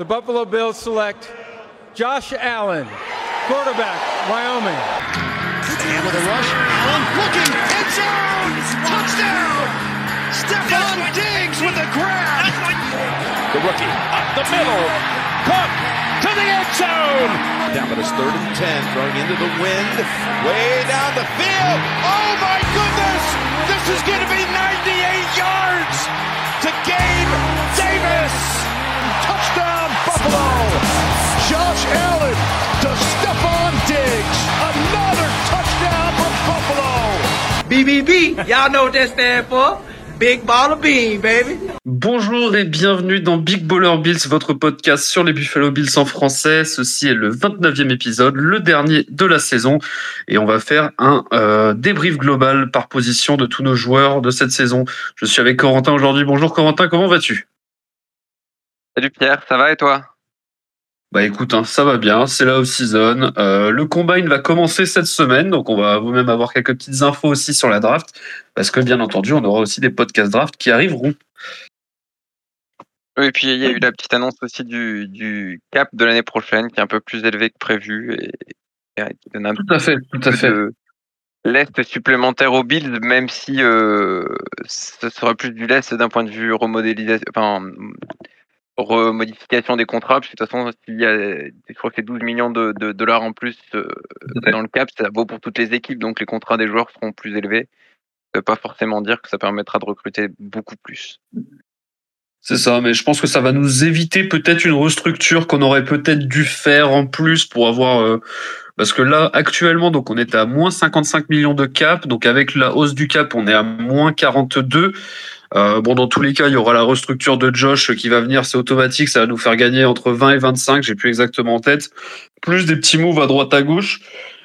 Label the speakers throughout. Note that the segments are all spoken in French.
Speaker 1: the Buffalo Bills select Josh Allen, quarterback, Wyoming.
Speaker 2: And with a rush, Allen looking, end zone, touchdown! Stephon Diggs with a grab.
Speaker 3: The rookie up the middle, caught to the end zone.
Speaker 4: Down but it's third and ten, throwing into the wind, way down the field. Oh my goodness! This is going to be 98 yards to Gabe Davis. Touchdown Buffalo! Josh Allen to Stephon Diggs. Another touchdown for Buffalo.
Speaker 5: BBB, y'all know what that stand for. Big Baller Bean, baby.
Speaker 6: Bonjour et bienvenue dans Big Baller Bills, votre podcast sur les Buffalo Bills en français. Ceci est le 29e épisode, le dernier de la saison. Et on va faire un euh, débrief global par position de tous nos joueurs de cette saison. Je suis avec Corentin aujourd'hui. Bonjour Corentin, comment vas-tu?
Speaker 7: Salut Pierre, ça va et toi?
Speaker 6: Bah écoute, hein, ça va bien, c'est la off-season. Euh, le combine va commencer cette semaine, donc on va vous-même avoir quelques petites infos aussi sur la draft. Parce que bien entendu, on aura aussi des podcasts draft qui arriveront.
Speaker 7: Oui, et puis il y a eu la petite annonce aussi du, du cap de l'année prochaine qui est un peu plus élevé que prévu et, et qui donne un
Speaker 6: Tout à fait, tout à
Speaker 7: peu
Speaker 6: fait.
Speaker 7: lest supplémentaire aux Bills, même si euh, ce sera plus du lest d'un point de vue remodélisation, enfin, remodification des contrats, parce que de toute façon, s'il y a, je crois que c'est 12 millions de, de dollars en plus euh, dans le cap, ça vaut pour toutes les équipes, donc les contrats des joueurs seront plus élevés. Ça veut pas forcément dire que ça permettra de recruter beaucoup plus.
Speaker 6: C'est ça, mais je pense que ça va nous éviter peut-être une restructure qu'on aurait peut-être dû faire en plus pour avoir. euh, parce que là, actuellement, donc on est à moins 55 millions de cap. Donc avec la hausse du cap, on est à moins 42. Euh, bon, dans tous les cas, il y aura la restructure de Josh qui va venir, c'est automatique, ça va nous faire gagner entre 20 et 25, j'ai plus exactement en tête, plus des petits moves à droite à gauche,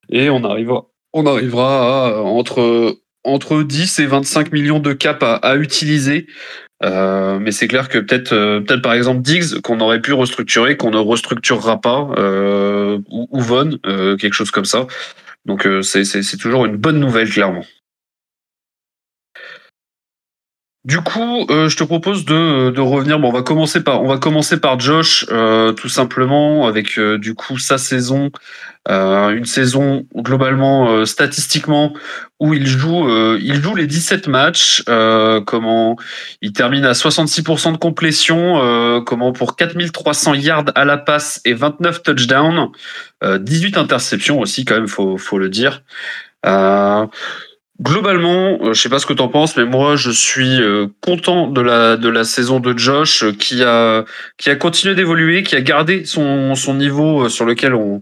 Speaker 6: et on arrivera, on arrivera à entre, entre 10 et 25 millions de cap à, à utiliser. Euh, mais c'est clair que peut-être, euh, peut-être par exemple Diggs qu'on aurait pu restructurer, qu'on ne restructurera pas, euh, ou, ou Von, euh, quelque chose comme ça. Donc euh, c'est toujours une bonne nouvelle, clairement. Du coup, euh, je te propose de, revenir. Bon, on va commencer par, Josh, euh, tout simplement, avec euh, du coup sa saison, une saison globalement statistiquement où il joue, il joue les 17 matchs. comment il termine à 66% de complétion, comment pour 4300 yards à la passe et 29 touchdowns, euh, 18 interceptions aussi quand même, faut, faut le dire. Globalement, euh, je sais pas ce que tu en penses, mais moi je suis euh, content de la de la saison de Josh euh, qui a qui a continué d'évoluer, qui a gardé son son niveau sur lequel on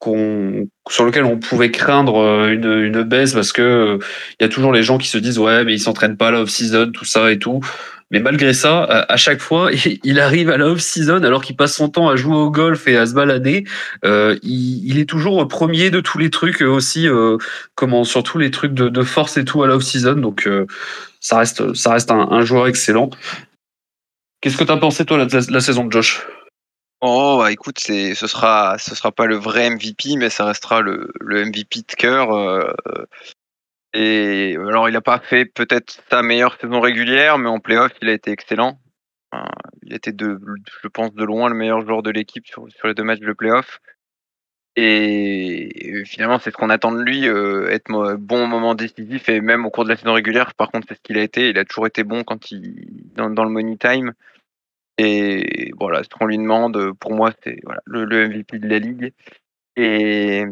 Speaker 6: qu'on sur lequel on pouvait craindre une une baisse parce que il y a toujours les gens qui se disent ouais mais il s'entraîne pas à la off season tout ça et tout. Mais malgré ça, à chaque fois, il arrive à la off season alors qu'il passe son temps à jouer au golf et à se balader. Euh, il, est toujours premier de tous les trucs euh, aussi. euh, comment sur tous les trucs de, force et tout à la off-season. Donc euh, ça reste, ça reste un, joueur excellent. Qu'est-ce que tu as pensé toi la, la saison de Josh?
Speaker 7: Oh bah écoute, c'est ce sera ce sera pas le vrai MVP, mais ça restera le, MVP de cœur. Et alors il a pas fait peut-être sa meilleure saison régulière, mais en playoff il a été excellent. Il était de, je pense de loin le meilleur joueur de l'équipe sur, sur les deux matchs de playoff. Et finalement c'est ce qu'on attend de lui, euh, être bon au moment décisif et même au cours de la saison régulière. Par contre c'est ce qu'il a été. Il a toujours été bon quand il dans, le money time. Et voilà, ce qu'on lui demande, pour moi, c'est voilà, le, le MVP de la ligue. Et,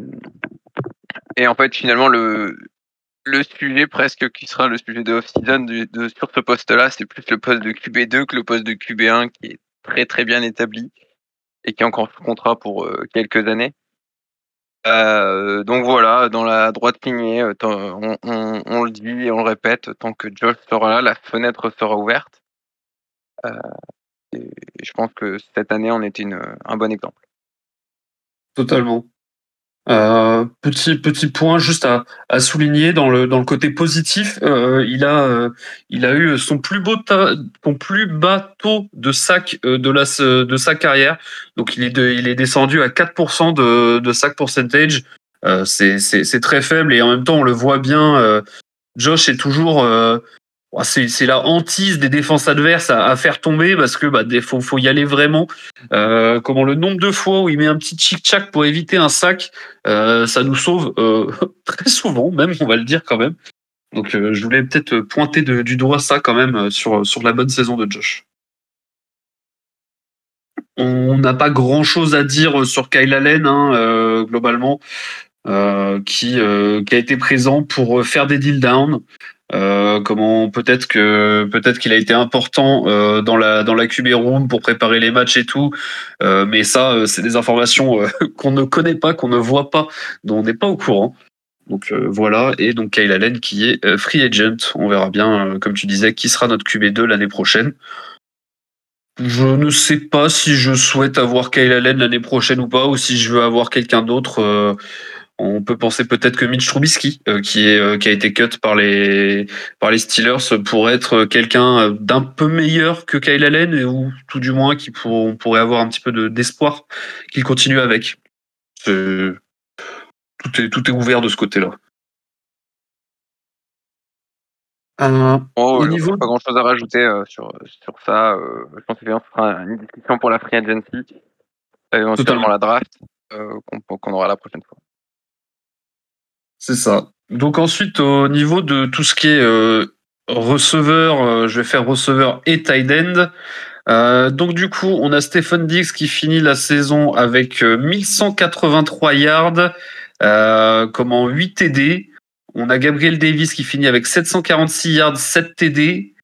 Speaker 7: et en fait, finalement, le, le sujet presque qui sera le sujet de off-season de, sur ce poste-là, c'est plus le poste de QB2 que le poste de QB1 qui est très très bien établi et qui est encore sous contrat pour euh, quelques années. Euh, donc voilà, dans la droite lignée, euh, on, on- on le dit et on le répète, tant que Josh sera là, la fenêtre sera ouverte. Euh, et je pense que cette année, on était une, un bon exemple.
Speaker 6: Totalement. Euh, petit petit point juste à, à souligner dans le dans le côté positif, euh, il a euh, il a eu son plus beau ta- son plus bas taux de sac euh, de la de sa carrière. Donc il est de, il est descendu à 4% de de sac percentage. Euh, c'est c'est très faible et en même temps on le voit bien. euh, Josh est toujours c'est la hantise des défenses adverses à, faire tomber parce que bah faut, y aller vraiment. Euh, comment le nombre de fois où il met un petit chic-chac pour éviter un sac, euh, ça nous sauve euh, très souvent, même on va le dire quand même. Donc je voulais peut-être pointer du doigt ça quand même sur sur la bonne saison de Josh. On n'a pas grand-chose à dire sur Kyle Allen hein, globalement. qui, qui a été présent pour faire des deal down, euh, comment peut-être que peut-être qu'il a été important euh, dans la dans la QB room pour préparer les matchs et tout, euh, mais ça c'est des informations qu'on ne connaît pas, qu'on ne voit pas, dont on n'est pas au courant. Donc voilà et donc Kyle Allen qui est free agent, on verra bien comme tu disais qui sera notre QB2 l'année prochaine. Je ne sais pas si je souhaite avoir Kyle Allen l'année prochaine ou pas, ou si je veux avoir quelqu'un d'autre. On peut penser peut-être que Mitch Trubisky, euh, qui, est, euh, qui a été cut par les, par les Steelers, pourrait être quelqu'un d'un peu meilleur que Kyle Allen, ou tout du moins qui on pourrait avoir un petit peu d'espoir qu'il continue avec. tout, est, tout est ouvert de ce côté-là.
Speaker 7: Euh, oh, au niveau... Pas grand chose à rajouter sur, sur ça. je pense que ce sera une discussion pour la free agency, éventuellement la draft, qu'on aura la prochaine fois.
Speaker 6: C'est ça. Donc ensuite, au niveau de tout ce qui est euh, receveur, euh, je vais faire receveur et tight end. Euh, donc du coup, on a Stephen Diggs qui finit la saison avec 1183 yards, comme en 8 TD. On a Gabriel Davis qui finit avec 746 yards, 7 TD.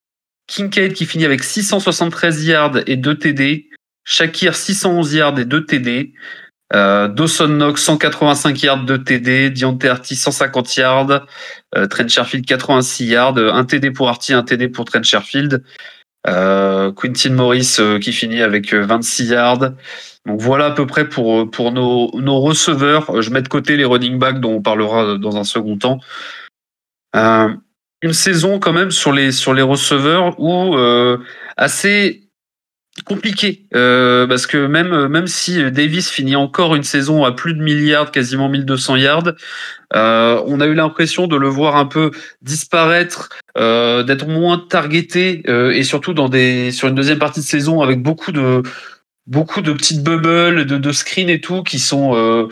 Speaker 6: Kincaid qui finit avec 673 yards et 2 TD. Shakir 611 yards et 2 TD. Euh, Dawson Knox 185 yards de TD, Dionte Arty 150 yards, euh, Trent Sherfield 86 yards, un TD pour Arty, un TD pour Trent Sherfield. Euh, Quintin Morris euh, qui finit avec 26 yards. Donc voilà à peu près pour pour nos, nos receveurs. Je mets de côté les running backs dont on parlera dans un second temps. une saison quand même sur les sur les receveurs où assez compliqué euh, parce que même même si Davis finit encore une saison à plus de milliards, quasiment 1200 yards, euh, on a eu l'impression de le voir un peu disparaître, euh, d'être moins targeté euh, et surtout dans des sur une deuxième partie de saison avec beaucoup de beaucoup de petites bubbles, de, de screens et tout qui sont euh,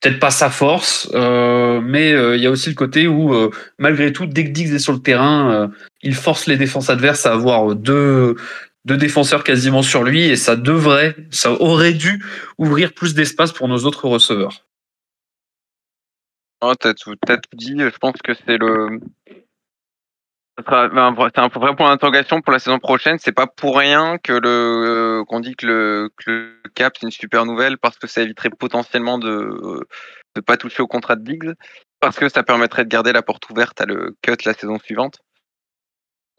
Speaker 6: peut-être pas sa force, mais il y a aussi le côté où malgré tout, dès que Diggs est sur le terrain, il force les défenses adverses à avoir deux deux défenseurs quasiment sur lui et ça devrait, ça aurait dû ouvrir plus d'espace pour nos autres receveurs.
Speaker 7: Oh, t'as tout, dit. Je pense que c'est le. C'est un vrai point d'interrogation pour la saison prochaine. C'est pas pour rien que qu'on dit que le, que le cap c'est une super nouvelle parce que ça éviterait potentiellement de de pas toucher au contrat de Diggs parce que ça permettrait de garder la porte ouverte à le cut la saison suivante.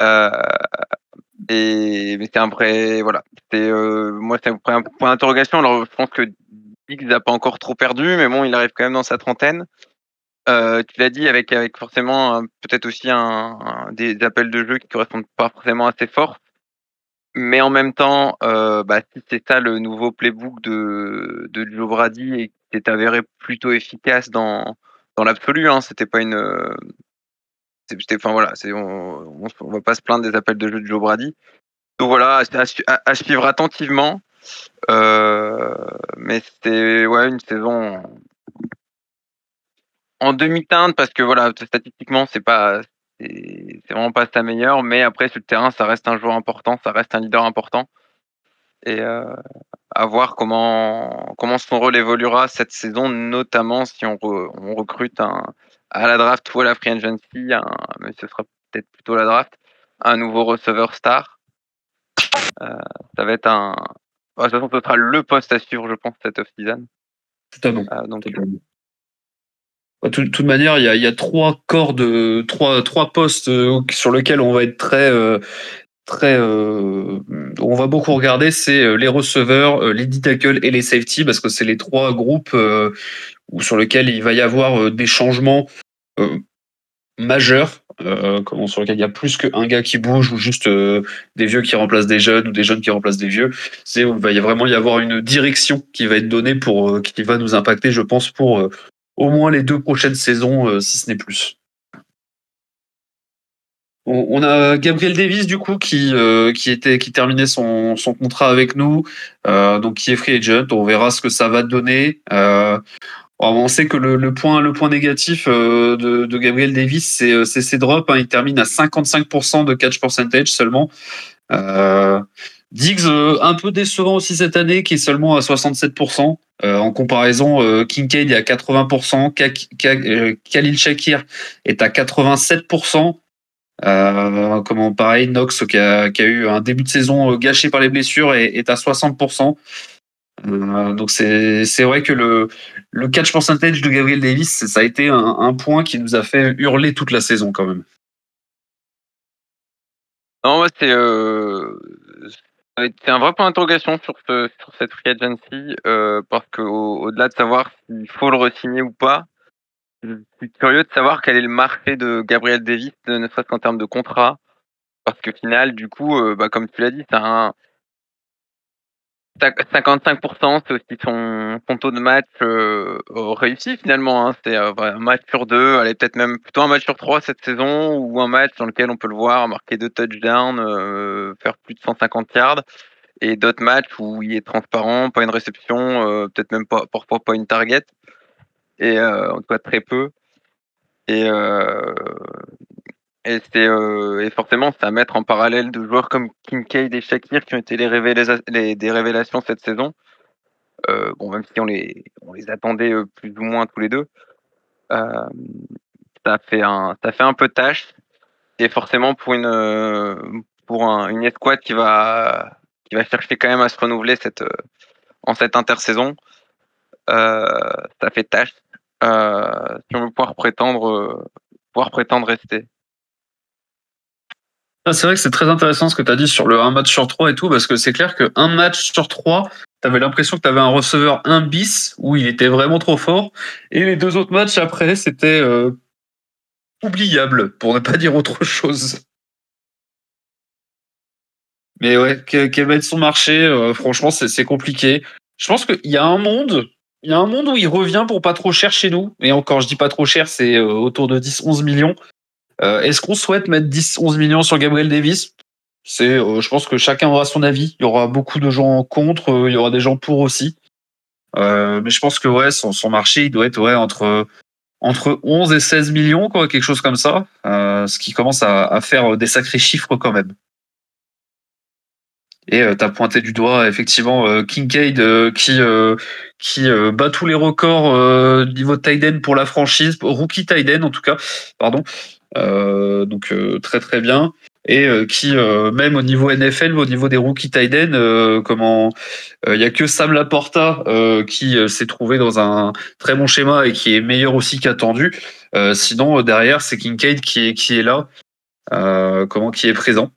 Speaker 7: Euh, et mais c'est un vrai, voilà. C'est euh, moi c'est un point d'interrogation. Alors je pense que Diggs n'a pas encore trop perdu, mais bon, il arrive quand même dans sa trentaine. Euh, tu l'as dit avec avec forcément peut-être aussi un, des, appels de jeu qui correspondent pas forcément ses forces. Mais en même temps, euh, bah, si c'est ça le nouveau playbook de, de Joe Brady et qui s'est avéré plutôt efficace dans, dans l'absolu, hein, c'était pas une, enfin voilà, on, on, va pas se plaindre des appels de jeu de Joe Brady. Donc voilà, à, suivre attentivement. Euh, mais c'était ouais une saison en demi-teinte parce que voilà, statistiquement c'est pas c'est vraiment pas sa meilleure, mais après sur le terrain ça reste un joueur important, ça reste un leader important. Et euh, à voir comment son rôle évoluera cette saison, notamment si on recrute un, à la draft ou à la free agency, mais ce sera peut-être plutôt la draft, un nouveau receveur star. Euh, ça va être un. De toute façon, ce sera le poste à suivre, je pense, cette off-season.
Speaker 6: Totalement. Euh, donc, de toute, manière, il y a, y a, trois corps de trois trois postes euh, sur lesquels on va être très très on va beaucoup regarder, c'est les receveurs, les d tackles et les safety parce que c'est les trois groupes sur lesquels il va y avoir des changements euh, majeur, euh, sur lequel il y a plus qu'un gars qui bouge ou juste euh, des vieux qui remplacent des jeunes ou des jeunes qui remplacent des vieux. C'est il va y vraiment y avoir une direction qui va être donnée pour qui va nous impacter, je pense, pour au moins les deux prochaines saisons, si ce n'est plus. On, a Gabriel Davis du coup qui qui était qui terminait son, son contrat avec nous, donc qui est free agent. On verra ce que ça va donner. On sait que le, point négatif de, de Gabriel Davis c'est ses drops. Hein. Il termine à 55% de catch percentage seulement. Diggs un peu décevant aussi cette année qui est seulement à 67%. en comparaison, Kincaid est à 80%, Khalil Shakir est à 87%. Euh, comment pareil, Knox qui a, eu un début de saison gâché par les blessures est à 60%. Euh, donc c'est vrai que le, catch percentage de Gabriel Davis, ça a été un, point qui nous a fait hurler toute la saison quand même.
Speaker 7: Non, c'est euh, un vrai point d'interrogation sur, sur cette free agency parce qu'au-delà de savoir s'il faut le re-signer ou pas, je suis curieux de savoir quel est le marché de Gabriel Davis, ne serait-ce qu'en termes de contrat. Parce que final, du coup, euh, bah, comme tu l'as dit, c'est un 55%, c'est aussi son, taux de match euh, réussi finalement. Hein. C'est euh, un match sur deux, peut-être même plutôt un match sur trois cette saison, ou un match dans lequel on peut le voir marquer deux touchdowns, faire plus de 150 yards, et d'autres matchs où il est transparent, pas une réception, peut-être même pas parfois pas une target et euh, en tout cas très peu. Et, euh, et, c'est, euh, forcément, c'est à mettre en parallèle de joueurs comme Kincaid et Shakir qui ont été les, des révélations cette saison. bon, même si on les, on les attendait plus ou moins tous les deux, ça, fait un, ça fait peu tâche. Et forcément, pour une, pour une escouade qui va, qui va chercher quand même à se renouveler en cette intersaison, ça fait tâche. Euh, si on veut pouvoir prétendre, euh, pouvoir prétendre rester.
Speaker 6: Ah, c'est vrai que c'est très intéressant ce que tu as dit sur le 1 match sur 3 et tout, parce que c'est clair qu'un match sur 3, tu avais l'impression que tu avais un receveur 1 bis où il était vraiment trop fort, et les deux autres matchs après, c'était euh, oubliable, pour ne pas dire autre chose. Mais ouais, quel va être son marché Franchement, c'est compliqué. Je pense qu'il y a un monde il y a un monde où il revient pour pas trop cher chez nous. Et encore, je dis pas trop cher, c'est euh, autour de 10-11 millions. Euh, est-ce qu'on souhaite mettre 10-11 millions sur Gabriel Davis? C'est, euh, je pense que chacun aura son avis. Il y aura beaucoup de gens contre, il y aura des gens pour aussi. mais je pense que ouais, son, marché, il doit être ouais entre entre 11 et 16 millions, quoi, quelque chose comme ça. ce qui commence à, faire des sacrés chiffres quand même. Et euh, tu as pointé du doigt effectivement euh, Kincaid euh, qui qui bat tous les records niveau tight pour la franchise, rookie tight en tout cas, pardon. Donc très très bien et qui même au niveau NFL, au niveau des rookies tight comment il y a que Sam Laporta qui s'est trouvé dans un très bon schéma et qui est meilleur aussi qu'attendu. sinon derrière c'est Kincaid qui est qui est là, comment qui est présent.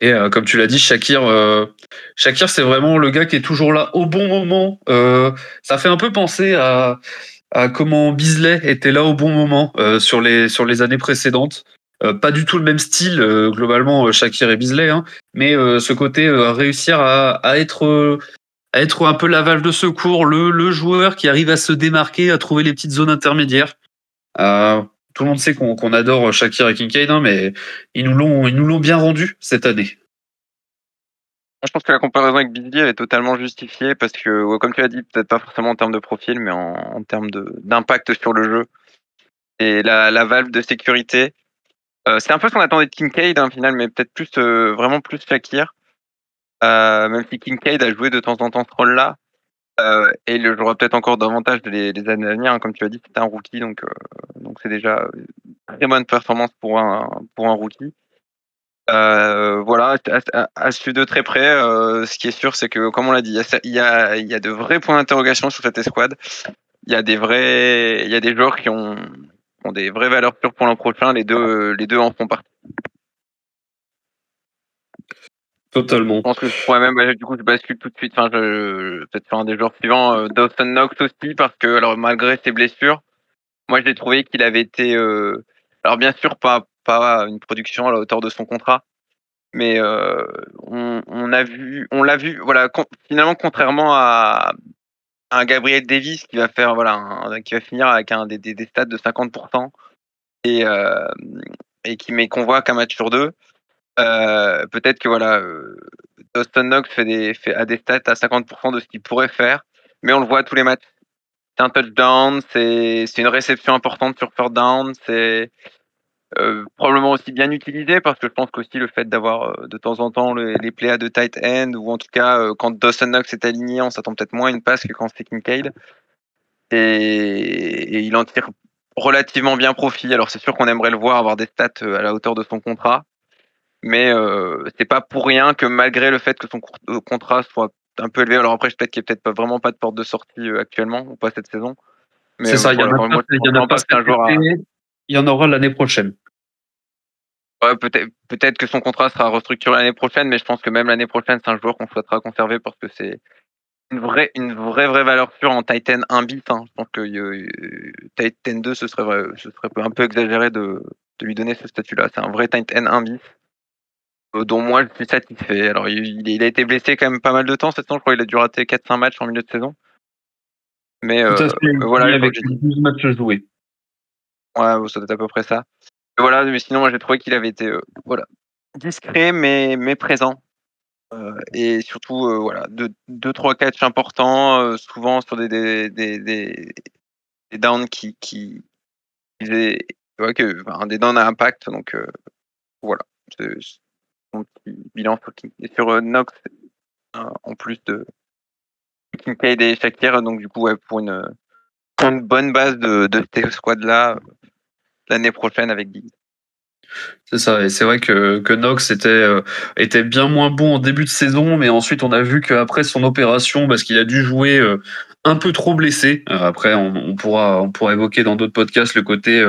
Speaker 6: Et euh, comme tu l'as dit, Shakir, euh, Shakir, c'est vraiment le gars qui est toujours là au bon moment. Euh, ça fait un peu penser à, comment Bisley était là au bon moment sur les sur les années précédentes. pas du tout le même style globalement Shakir et Bisley, hein, mais ce côté réussir à, à être à être un peu la de secours, le, le joueur qui arrive à se démarquer, à trouver les petites zones intermédiaires. Euh, tout le monde sait qu'on adore Shakir et Kincaid, hein, mais ils nous l'ont bien rendu cette année.
Speaker 7: Je pense que la comparaison avec Bisley est totalement justifiée parce que, comme tu l'as dit, peut-être pas forcément en termes de profil, mais en, termes d'impact sur le jeu. Et la, valve de sécurité, euh, c'est un peu ce qu'on attendait de Kincaid, hein, final, mais peut-être plus, euh, vraiment plus Shakir. Euh, même si Kincaid a joué de temps en temps ce rôle-là, et il jouera peut-être encore davantage les, années à venir. Hein. Comme tu as dit, c'est un rookie, donc donc c'est déjà une très bonne performance pour un pour un rookie. Euh, voilà, à, suivre de très près. ce qui est sûr, c'est que, comme on l'a dit, il y a, il y a de vrais points d'interrogation sur cette escouade. Il y a des vrais, il y a des joueurs qui ont, ont des vraies valeurs pures pour l'an prochain. Les deux, les deux en font partie.
Speaker 6: Totalement.
Speaker 7: Je pense que je pourrais même, bah, du coup, je bascule tout de suite. Enfin, je, peut-être un des joueurs suivants, euh, Dawson Knox aussi, parce que, alors, malgré ses blessures, moi, j'ai trouvé qu'il avait été, euh, alors, bien sûr, pas, pas une production à la hauteur de son contrat, mais euh, on, a vu, on l'a vu, voilà, finalement, contrairement à, un Gabriel Davis qui va faire, voilà, qui va finir avec un des, des, stats de 50%. Et, euh, et qui met voit qu'un match sur deux, euh, peut-être que voilà, Dustin Knox fait des, fait, a des stats à 50% de ce qu'il pourrait faire, mais on le voit tous les matchs. C'est un touchdown, c'est une réception importante sur third down, c'est euh, probablement aussi bien utilisé parce que je pense qu'aussi le fait d'avoir euh, de temps en temps les, les plays à de tight end ou en tout cas euh, quand Dawson Knox est aligné, on s'attend peut-être moins à une passe que quand c'est Kincaid. Et, et, il en tire relativement bien profit. Alors c'est sûr qu'on aimerait le voir avoir des stats à la hauteur de son contrat, mais c'est pas pour rien que malgré le fait que son contrat soit un peu élevé, alors après peut-être qu'il n'y a peut-être pas vraiment pas de porte de sortie actuellement ou pas cette saison.
Speaker 6: C'est ça, il y en a pas, un joueur à il y en aura l'année prochaine.
Speaker 7: Ouais, peut-être peut que son contrat sera restructuré l'année prochaine, mais je pense que même l'année prochaine, c'est un joueur qu'on souhaitera conserver parce que c'est une vraie, une vraie, vraie valeur sûre en Titan 1 bit. Hein. Je pense que euh, Titan 2, ce serait, ce serait un peu exagéré de, de lui donner ce statut-là. C'est un vrai Titan 1 bit euh, dont moi je suis satisfait. Alors il, il, a été blessé quand même pas mal de temps cette saison, je crois qu'il a dû rater 4-5 matchs en milieu de saison. Mais euh, voilà,
Speaker 6: avec 12 matchs joués.
Speaker 7: Ouais, ça doit être à peu près ça. voilà, mais sinon, moi, j'ai trouvé qu'il avait été euh, voilà, discret, mais, mais présent. Euh, et surtout, euh, voilà, deux, deux, trois catchs importants, souvent sur des, des, des, des, des downs qui, qui faisaient, ouais, que, enfin, des downs à impact. Donc, voilà, petit bilan sur, sur Nox, en plus de Kincaid et Shakir. Donc, du coup, pour une, bonne base de, de ces squads-là, l'année prochaine avec Diggs.
Speaker 6: C'est ça, et c'est vrai que, que Knox était, euh, était bien moins bon en début de saison, mais ensuite on a vu qu'après son opération, parce qu'il a dû jouer euh, un peu trop blessé. Euh, après, on, pourra, évoquer dans d'autres podcasts le côté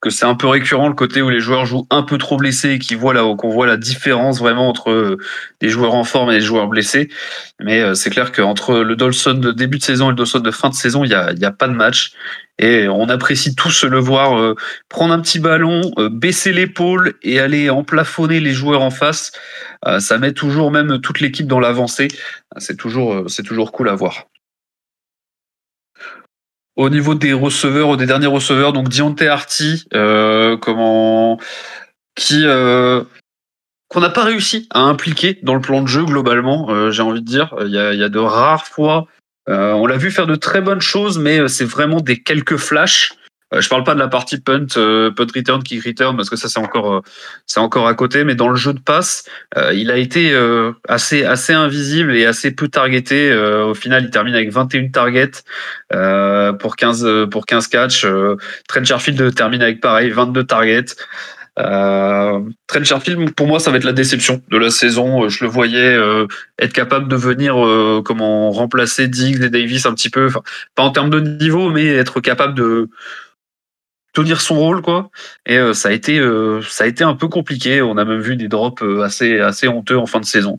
Speaker 6: que c'est un peu récurrent, le côté où les joueurs jouent un peu trop blessés et qu'on voit, qu'on voit la différence vraiment entre les joueurs en forme et les joueurs blessés. Mais c'est clair qu'entre le Dolson de début de saison et le Dolson de fin de saison, il n'y a, y a pas de match. Et on apprécie tous le voir euh, prendre un petit ballon, euh, baisser l'épaule et aller emplafonner les joueurs en face. Euh, ça met toujours même toute l'équipe dans l'avancée. C'est toujours cool à voir. Au niveau des receveurs, des derniers receveurs, donc Dionte Arty, comment, qui, qu'on n'a pas réussi à impliquer dans le plan de jeu globalement, j'ai envie de dire. Il y a, de rares fois euh, on l'a vu faire de très bonnes choses, mais euh, c'est vraiment des quelques flashs. Euh, je parle pas de la partie punt, punt return, kick return, parce que ça c'est encore c'est encore à côté. Mais dans le jeu de passe, il a été assez assez invisible et assez peu targeté. au final, il termine avec 21 targets pour 15 pour 15 catchs. Trent Sherfield termine avec pareil 22 targets. Euh, Trent Sherfield, pour moi, ça va être la déception de la saison. Je le voyais euh, être capable de venir euh, comment remplacer Diggs et Davis un petit peu, enfin, pas en termes de niveau, mais être capable de tenir son rôle quoi et euh, ça a été euh, ça a été un peu compliqué on a même vu des drops assez assez honteux en fin de saison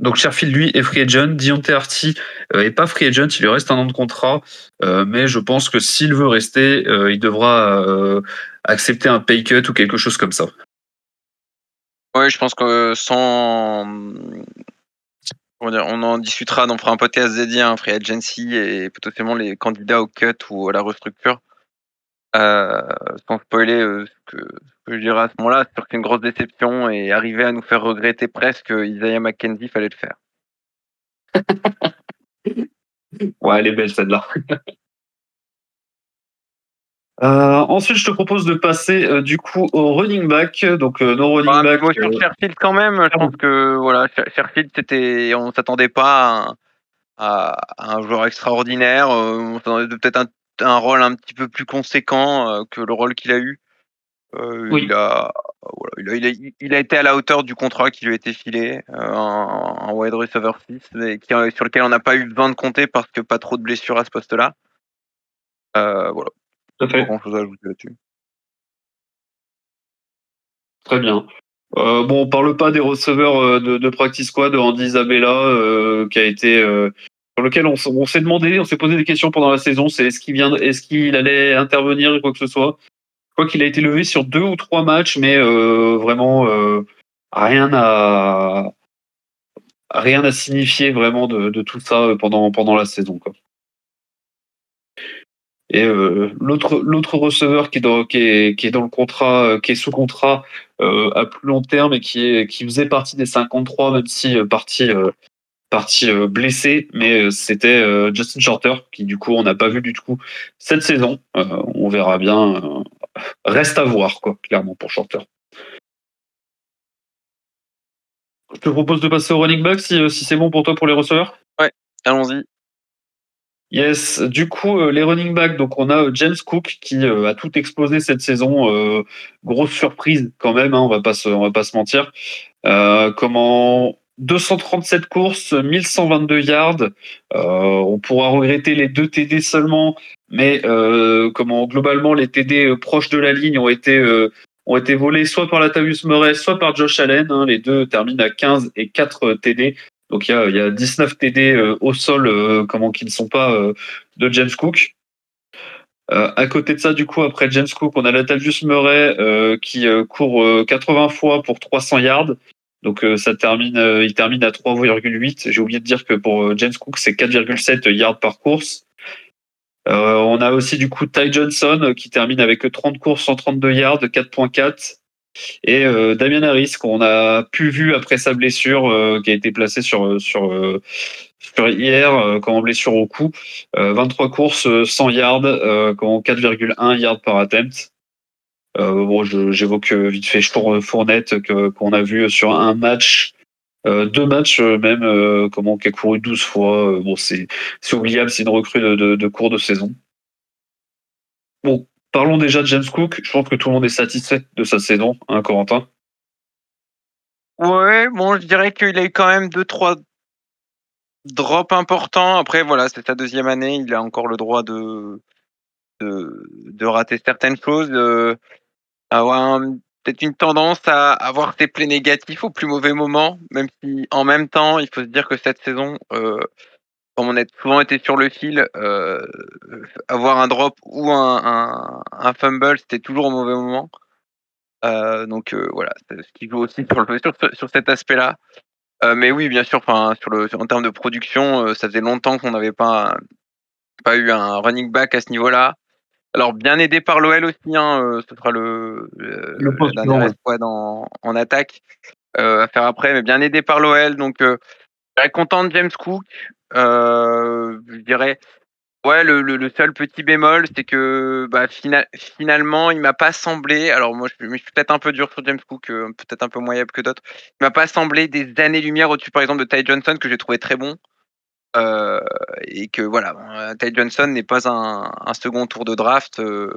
Speaker 6: donc Sherfield, lui, est free agent. Dionte euh, est pas free agent, il lui reste un an de contrat. Euh, mais je pense que s'il veut rester, euh, il devra euh, accepter un pay cut ou quelque chose comme ça.
Speaker 7: Oui, je pense que sans... On en discutera, on fera un podcast dédié à un free agency et potentiellement les candidats au cut ou à la restructure. Euh, sans spoiler euh, ce, que, je dirais à ce moment-là, c'est sûr qu'une grosse déception et arriver à nous faire regretter presque Isaiah McKenzie, fallait le faire.
Speaker 6: ouais, elle est belle celle-là. Euh, ensuite, je te propose de passer euh, du coup au running back. Donc nos running
Speaker 7: bah,
Speaker 6: back.
Speaker 7: Sur Sherfield quand même. Je pense que voilà, Sherfield, c'était, on s'attendait pas à, à, un joueur extraordinaire. on s'attendait peut-être un un rôle un petit peu plus conséquent que le rôle qu'il a eu. Euh, il, a, voilà, il, a, il, a, il, a, été à la hauteur du contrat qui lui a été filé, euh, un, un, wide receiver 6, qui, sur lequel on n'a pas eu besoin de compter parce que pas trop de blessures à ce poste-là. Euh, voilà.
Speaker 6: Tout fait.
Speaker 7: Pas grand chose à ajouter là-dessus.
Speaker 6: Très bien. Bon, on parle pas des receveurs de, de practice squad de Andy Isabella, qui a été sur lequel on, s'est demandé, on s'est posé des questions pendant la saison, c'est est-ce qu'il allait intervenir ou quoi que ce soit. Crois qu'il a été levé sur deux ou trois matchs, mais euh, vraiment euh, rien à rien signifier vraiment de, tout ça pendant pendant la saison. Quoi. Et l'autre receveur qui est dans le contrat qui est sous contrat à plus long terme et qui qui faisait partie des 53 même si partie partie blessé, mais c'était Justin Shorter qui du coup on n'a pas vu du tout cette saison. on verra bien. reste à voir quoi, clairement pour Shorter. Je te propose de passer au running back si, si c'est bon pour toi pour les receveurs.
Speaker 7: Ouais, allons-y.
Speaker 6: Yes, du coup, euh, les running backs, donc on a euh, James Cook qui euh, a tout explosé cette saison. grosse surprise quand même, hein, on va pas se, on va pas se mentir. comment 237 courses, 1122 yards. on pourra regretter les deux TD seulement, mais comment globalement les TD proches de la ligne ont été ont été volés soit par Latavius Murray, soit par Josh Allen. Hein. les deux terminent à 15 et 4 TD. Donc il y a, y a 19 TD euh, au sol, euh, comment qui ne sont pas euh, de James Cook. à côté de ça, du coup, après James Cook, on a Latavius Murray qui court 80 fois pour 300 yards. Donc ça termine, il termine à 3,8. J'ai oublié de dire que pour James Cook, c'est 4,7 yards par course. Euh, on a aussi du coup Ty Johnson euh, qui termine avec 30 courses, 132 yards, 4.4. Et euh, Damien Harris qu'on a pu vu après sa blessure, qui a été placé sur sur sur hier comme blessure au cou, 23 courses, 100 yards, 4,1 yards par attempt. Bon, j'évoque vite fait Fournette qu'on a vu sur un match euh, deux matchs euh, même, euh, comment qui a couru 12 fois. bon, c'est oubliable, c'est une recrue de, de, cours de saison. Bon, parlons déjà de James Cook. Je pense que tout le monde est satisfait de sa saison, hein, Corentin?
Speaker 7: Ouais, bon, je dirais qu'il a eu quand même deux trois drops importants. Après, voilà, c'est sa deuxième année, il a encore le droit de de, de rater certaines choses. Euh, avoir un peut-être une tendance à avoir ses plays négatifs au plus mauvais moment, même si en même temps, il faut se dire que cette saison, euh, comme on a souvent été sur le fil, euh, avoir un drop ou un, un, fumble, c'était toujours au mauvais moment. Euh, donc voilà, c'est ce qui joue aussi sur, le, sur, sur cet aspect-là. Mais oui, bien sûr, sur le, en termes de production, ça faisait longtemps qu'on n'avait pas, pas eu un running back à ce niveau-là. Alors bien aidé par l'OL aussi, hein, euh, ce sera le, le, poste en, attaque euh, à faire après, mais bien aidé par l'OL. Donc euh, content de James Cook. je dirais ouais le, le, seul petit bémol, c'est que bah, finalement il m'a pas semblé. Alors moi je, suis peut-être un peu dur sur James Cook, peut-être un peu moins que d'autres. Il m'a pas semblé des années lumière au-dessus par exemple de Ty Johnson que j'ai trouvé très bon. Euh, et que voilà, euh, Ty Johnson n'est pas un, second tour de draft. Euh,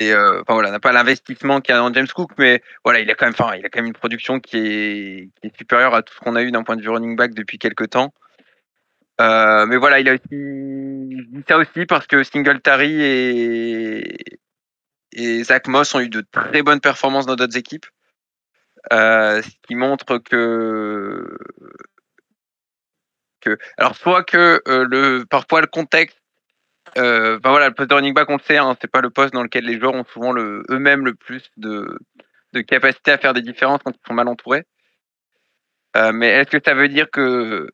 Speaker 7: et enfin voilà, n'a pas l'investissement qu'il y a dans James Cook, mais voilà, il a quand même, enfin, il a quand même une production qui est, supérieure à tout ce qu'on a eu d'un point de vue running back depuis quelques temps. Mais voilà, il a aussi je dis ça aussi parce que Singletary et, Zach Moss ont eu de très bonnes performances dans d'autres équipes. Ce qui montre que alors soit que euh, parfois le contexte euh, voilà, le poste de running back, on le sait, hein, c'est pas le poste dans lequel les joueurs ont souvent eux-mêmes le plus de, capacité à faire des différences quand ils sont mal entourés. Euh, mais est-ce que ça veut dire que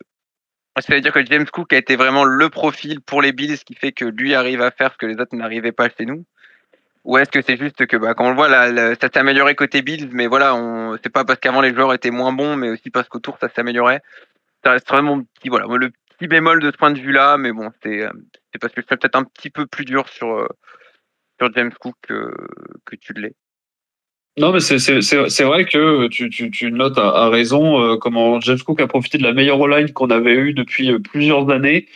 Speaker 7: ça veut dire que James Cook a été vraiment le profil pour les Bills, qui fait que lui arrive à faire ce que les autres n'arrivaient pas chez nous? Ou est-ce que c'est juste que, bah, quand on le voit, là, ça s'est amélioré côté Bills, mais voilà, c'est pas parce qu'avant les joueurs étaient moins bons, mais aussi parce qu'autour ça s'améliorait ça reste vraiment petit, le petit bémol de ce point de vue-là, mais bon, c'est euh, parce que je peut-être un petit peu plus dur sur, euh, sur James Cook que, que tu l'es.
Speaker 6: Non, mais c'est vrai que tu, notes à, raison euh, comment James Cook a profité de la meilleure line qu'on avait eue depuis plusieurs années.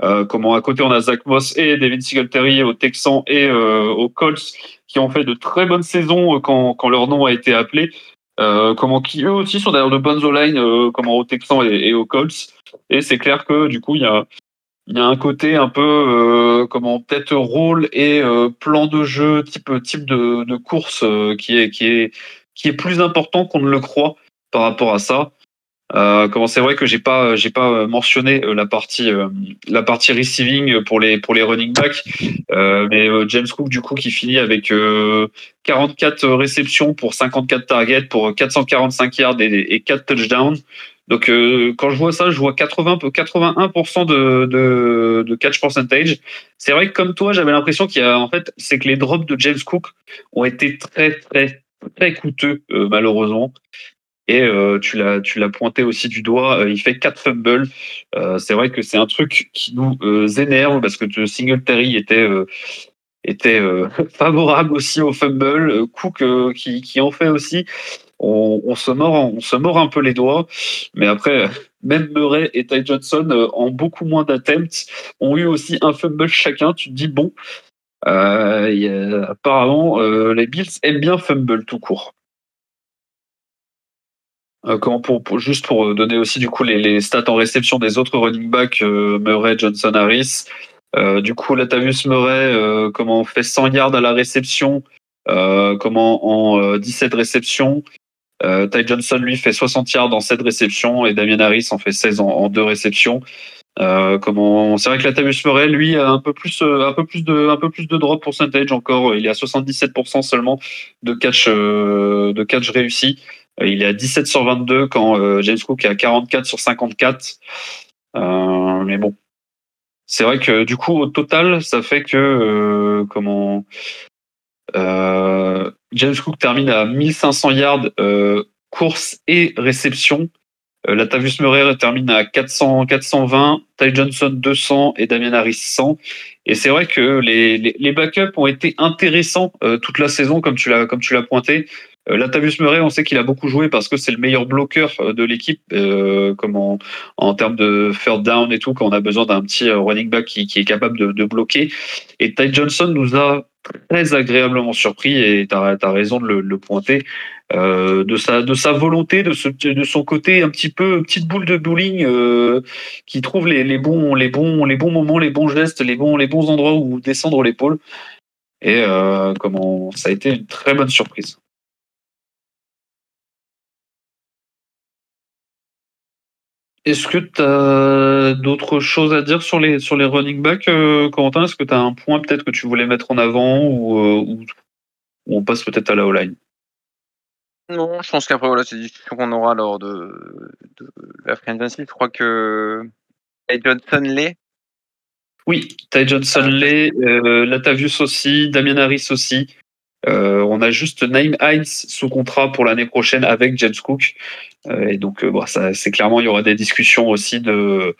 Speaker 6: comment à côté on a Zach Moss et David Singletary aux Texans et aux Colts qui ont fait de très bonnes saisons quand leur nom a été appelé. Euh, comment qui eux aussi sont d'ailleurs de bonnes O-line, euh, comment aux Texans et, et, aux Colts. Et c'est clair que du coup il y a il y a un côté un peu euh, comment peut-être rôle et euh, plan de jeu type type de, de course qui est qui est qui est plus important qu'on ne le croit par rapport à ça. Euh, comment c'est vrai que j'ai pas j'ai pas mentionné la partie la partie receiving pour les pour les running backs mais James Cook du coup qui finit avec 44 réceptions pour 54 targets pour 445 yards et, et 4 touchdowns donc euh, quand je vois ça, je vois 80, 81% de, de, catch percentage. C'est vrai que comme toi, j'avais l'impression qu'il y a en fait, c'est que les drops de James Cook ont été très très très coûteux euh, malheureusement. Et euh, tu l'as pointé aussi du doigt. il fait quatre fumbles. c'est vrai que c'est un truc qui nous énerve parce que Singletary était était favorable aussi au fumble. Cook qui qui en fait aussi on, se mord, un peu les doigts. Mais après, même Murray et Ty Johnson, euh, en beaucoup moins d'attempts, ont eu aussi un fumble chacun. Tu te dis, bon, euh, apparemment, euh, les Bills aiment bien fumble tout court. Pour, juste pour donner aussi du coup les, stats en réception des autres running backs, Murray, Johnson, Harris. du coup, Latavius Murray, comment on fait 100 yards à la réception, comment en 17 réceptions. Euh, Ty Johnson, lui, fait 60 yards dans 7 réceptions et Damien Harris en fait 16 en, en 2 réceptions. Euh, comment c'est vrai que Latavius Murray lui a un peu plus euh, de un peu plus de drop percentage encore il est à 77% seulement de catch euh, de catch réussi il est à 17 sur 22 quand James Cook est à 44 sur 54 mais bon c'est vrai que du coup au total ça fait que comment euh, James Cook termine à 1500 yards euh, course et réception. Euh, Latavius Murray termine à 400, 420, Ty Johnson 200 et Damien Harris 100. Et c'est vrai que les, les, les, backups ont été intéressants euh, toute la saison, comme tu l'as comme tu l'as pointé. Euh, Latavius Murray, on sait qu'il a beaucoup joué parce que c'est le meilleur bloqueur euh, de l'équipe, euh, comme en, termes de third down et tout, quand on a besoin d'un petit running back qui, est capable de, bloquer. Et Ty Johnson nous a très agréablement surpris et tu as, raison de le, pointer. Euh, de sa de sa volonté de son côté un petit peu petite boule de bowling euh, qui trouve les, les bons les bons les bons moments les bons gestes les bons les bons endroits où descendre l'épaule et euh, comment ça a été une très bonne surprise Est-ce que tu as d'autres choses à dire sur les, sur les running backs, euh, Corentin? Est-ce que tu as un point peut-être que tu voulais mettre en avant ou, euh, ou, on passe peut-être à la O-line?
Speaker 7: Non, je pense qu'après, voilà, c'est une discussion qu'on aura lors de, de la Free Je crois que Ty Johnson l'est.
Speaker 6: Oui, Ty Johnson ah, l'est, euh, Latavius aussi, Damien Harris aussi. Euh, on a juste Naim Hines sous contrat pour l'année prochaine avec James Cook. Euh, et donc, euh, bon, ça, c'est clairement, il y aura des discussions aussi de.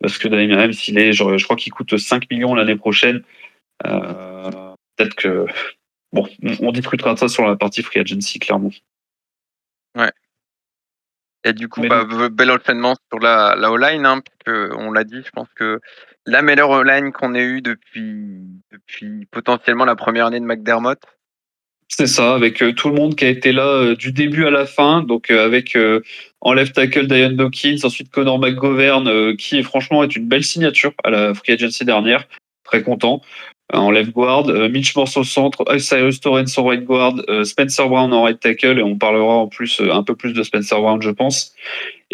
Speaker 6: Parce que Naim il est, je, je crois qu'il coûte 5 millions l'année prochaine. Peut-être que. Bon, on, discutera de ça sur la partie free agency, clairement.
Speaker 7: Ouais. Et du coup, bah, bel enchaînement sur la, la O-line, hein, on l'a dit, je pense que la meilleure O-line qu'on ait eue depuis, depuis potentiellement la première année de McDermott.
Speaker 6: C'est ça, avec euh, tout le monde qui a été là euh, du début à la fin. Donc euh, avec en left tackle Diane Dawkins, ensuite Connor McGovern, qui franchement est une belle signature à la free agency dernière. Très content. En left guard, Mitch Morse au centre, Cyrus Torrens en right guard, Spencer Brown en right tackle, et on parlera en plus un peu plus de Spencer Brown, je pense.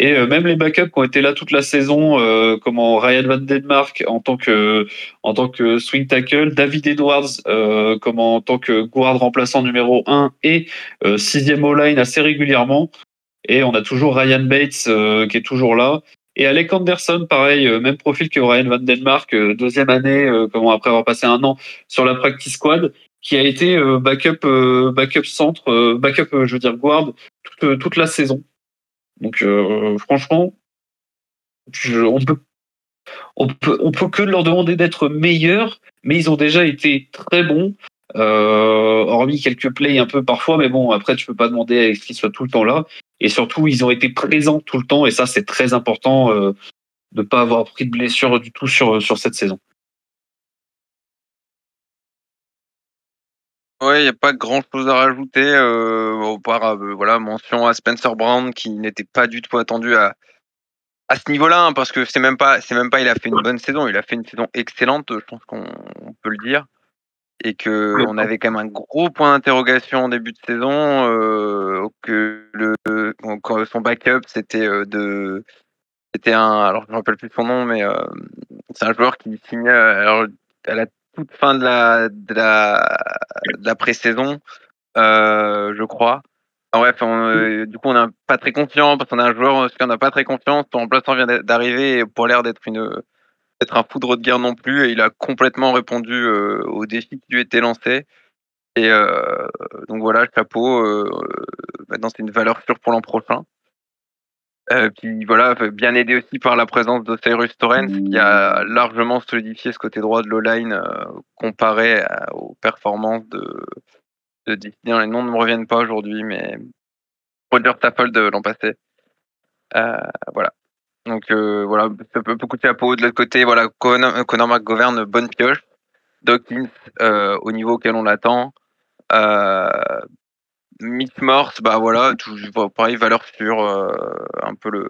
Speaker 6: Et euh, même les backups qui ont été là toute la saison, euh, comme Ryan Van Denmark en tant que en tant que swing tackle, David Edwards euh, comme en tant que guard remplaçant numéro 1 et euh, sixième all-line assez régulièrement. Et on a toujours Ryan Bates qui est toujours là. Et Alec Anderson, pareil, même profil que Ryan Van Denmark, deuxième année, comment après avoir passé un an sur la practice squad, qui a été backup, backup centre, backup, je veux dire guard toute, la saison. Donc euh, franchement, on peut on peut on peut que leur demander d'être meilleurs, mais ils ont déjà été très bons. Euh, hormis quelques plays un peu parfois, mais bon, après, tu peux pas demander à ce qu'ils soient tout le temps là. Et surtout, ils ont été présents tout le temps, et ça, c'est très important euh, de pas avoir pris de blessure du tout sur, sur cette saison.
Speaker 7: Ouais, il n'y a pas grand chose à rajouter. Euh, part, euh, voilà, mention à Spencer Brown qui n'était pas du tout attendu à, à ce niveau-là, hein, parce que c'est même pas, c'est même pas, il a fait une bonne saison, il a fait une saison excellente, je pense qu'on peut le dire. Et que on avait quand même un gros point d'interrogation en début de saison, euh, que le son backup c'était euh, de c'était un alors je me rappelle plus son nom mais euh, c'est un joueur qui signait alors à la toute fin de la de la, de la pré-saison euh, je crois. bref, on, du coup on n'est pas très confiant parce qu'on a un joueur on n'a pas très confiance, son remplaçant vient d'arriver et pour l'air d'être une être un foudre de guerre non plus, et il a complètement répondu euh, aux défis qui lui étaient lancés. Et euh, donc voilà, chapeau. Euh, maintenant, c'est une valeur sûre pour l'an prochain. puis voilà, bien aidé aussi par la présence Cyrus Torrens, qui a largement solidifié ce côté droit de l'O-line comparé aux performances de, de. Les noms ne me reviennent pas aujourd'hui, mais Roger Stafford l'an passé. voilà. Donc euh, voilà, beaucoup de chapeau. De l'autre côté, voilà, Conor, Conor McGovern, bonne pioche. Dawkins, euh, au niveau auquel on l'attend. Euh, Mick Morse, bah voilà, tout, pareil, valeur sûre, euh, un peu le,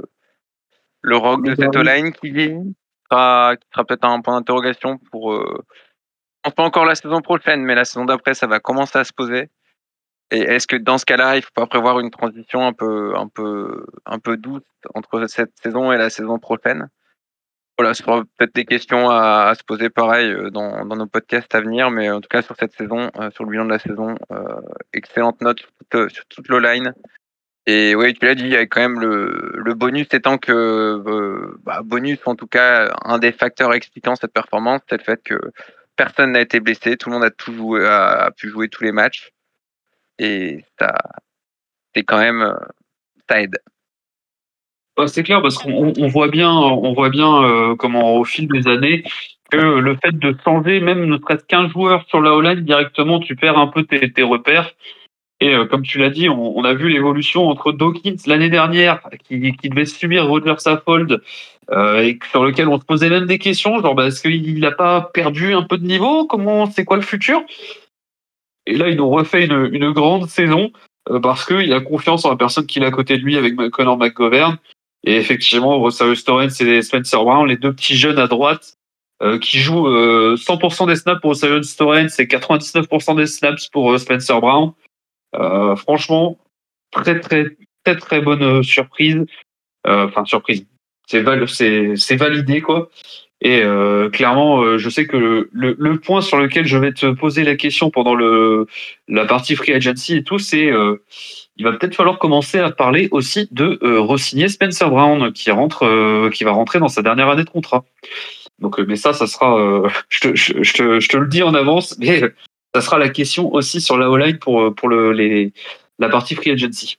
Speaker 7: le rock de cette line qui sera, qui sera peut-être un point d'interrogation pour, euh, pas encore la saison prochaine, mais la saison d'après, ça va commencer à se poser. Et est-ce que dans ce cas-là, il faut pas prévoir une transition un peu, un peu, un peu douce entre cette saison et la saison prochaine? Voilà, ce sera peut-être des questions à, se poser pareil euh, dans, nos podcasts à venir, mais en tout cas sur cette saison, euh, sur le bilan de la saison, euh, excellente note sur toute, sur toute line. Et oui, tu l'as dit, il y a quand même le, bonus étant que, bah, bonus en tout cas, un des facteurs expliquant cette performance, c'est le fait que personne n'a été blessé, tout le monde a pu jouer tous les matchs et quand même, euh, ça aide.
Speaker 6: c'est clair parce qu'on on voit bien, on voit bien euh, comment au fil des années que le fait de changer même ne serait-ce qu'un joueur sur la O-line directement, tu perds un peu tes, repères. Et euh, comme tu l'as dit, on, a vu l'évolution entre Dawkins l'année dernière, qui, devait subir Roger Saffold, et sur lequel on se posait même des questions, genre bah, est-ce qu'il n'a pas perdu un peu de niveau? Comment c'est quoi le futur? Et là, ils nous refait une, une grande saison euh, parce qu'il a confiance en la personne qu'il a à côté de lui avec Connor McGovern. Et effectivement, Rosario Torrens et Spencer Brown, les deux petits jeunes à droite, euh, qui jouent euh, 100% des snaps pour Rosario Torrens et 99% des snaps pour euh, Spencer Brown. Euh, franchement, très très très très bonne surprise. Enfin surprise, c'est val validé quoi. Et euh, clairement, euh, je sais que le, le, point sur lequel je vais te poser la question pendant le, la partie free agency et tout, c'est euh, il va peut-être falloir commencer à parler aussi de euh, re-signer Spencer Brown qui rentre, euh, qui va rentrer dans sa dernière année de contrat. Donc, mais ça, ça sera, je te, je, te, je, te, le dis en avance, mais ça sera la question aussi sur la O-line pour pour le, les, la partie free agency.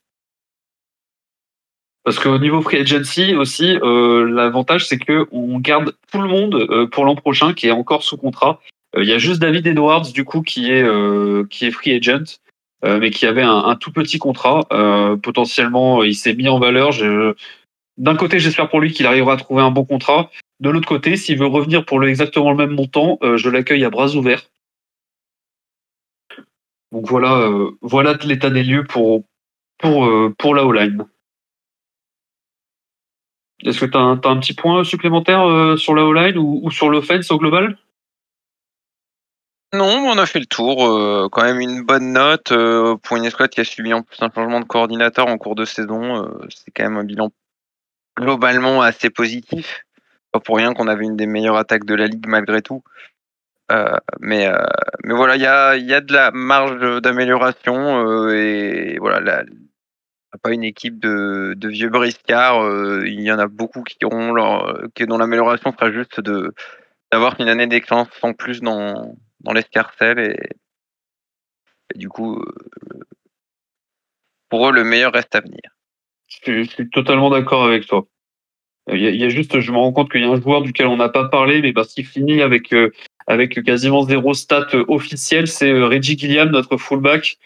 Speaker 6: Parce qu'au niveau free agency aussi, euh, l'avantage c'est que on garde tout le monde euh, pour l'an prochain qui est encore sous contrat. Euh, il y a juste David Edwards du coup qui est euh, qui est free agent, euh, mais qui avait un, un tout petit contrat. potentiellement, il s'est mis en valeur. D'un côté, j'espère pour lui qu'il arrivera à trouver un bon contrat. De l'autre côté, s'il veut revenir pour le, exactement le même montant, je l'accueille à bras ouverts. Donc voilà, voilà l'état des lieux pour pour pour la O-line. Est-ce que tu as, un petit point supplémentaire euh, sur la O-line ou, ou, sur l'offense au global?
Speaker 7: Non, on a fait le tour. Euh, quand même une bonne note euh, pour une escouade qui a subi en plus un changement de coordinateur en cours de saison. C'est quand même un bilan globalement assez positif. Pas pour rien qu'on avait une des meilleures attaques de la ligue malgré tout. Mais, mais voilà, il y a, y a, de la marge d'amélioration et voilà, pas une équipe de, vieux briscards. Euh, il y en a beaucoup qui auront leur, qui, dont l'amélioration sera juste d'avoir une année d'excellence en plus dans, l'escarcelle et, du coup, euh, pour eux, le meilleur reste à venir.
Speaker 6: Je, suis totalement d'accord avec toi. Il y, a, juste, je me rends compte qu'il y a un joueur duquel on n'a pas parlé, mais parce qu'il finit avec euh, avec quasiment zéro stat officiel, c'est Reggie Gilliam, notre fullback.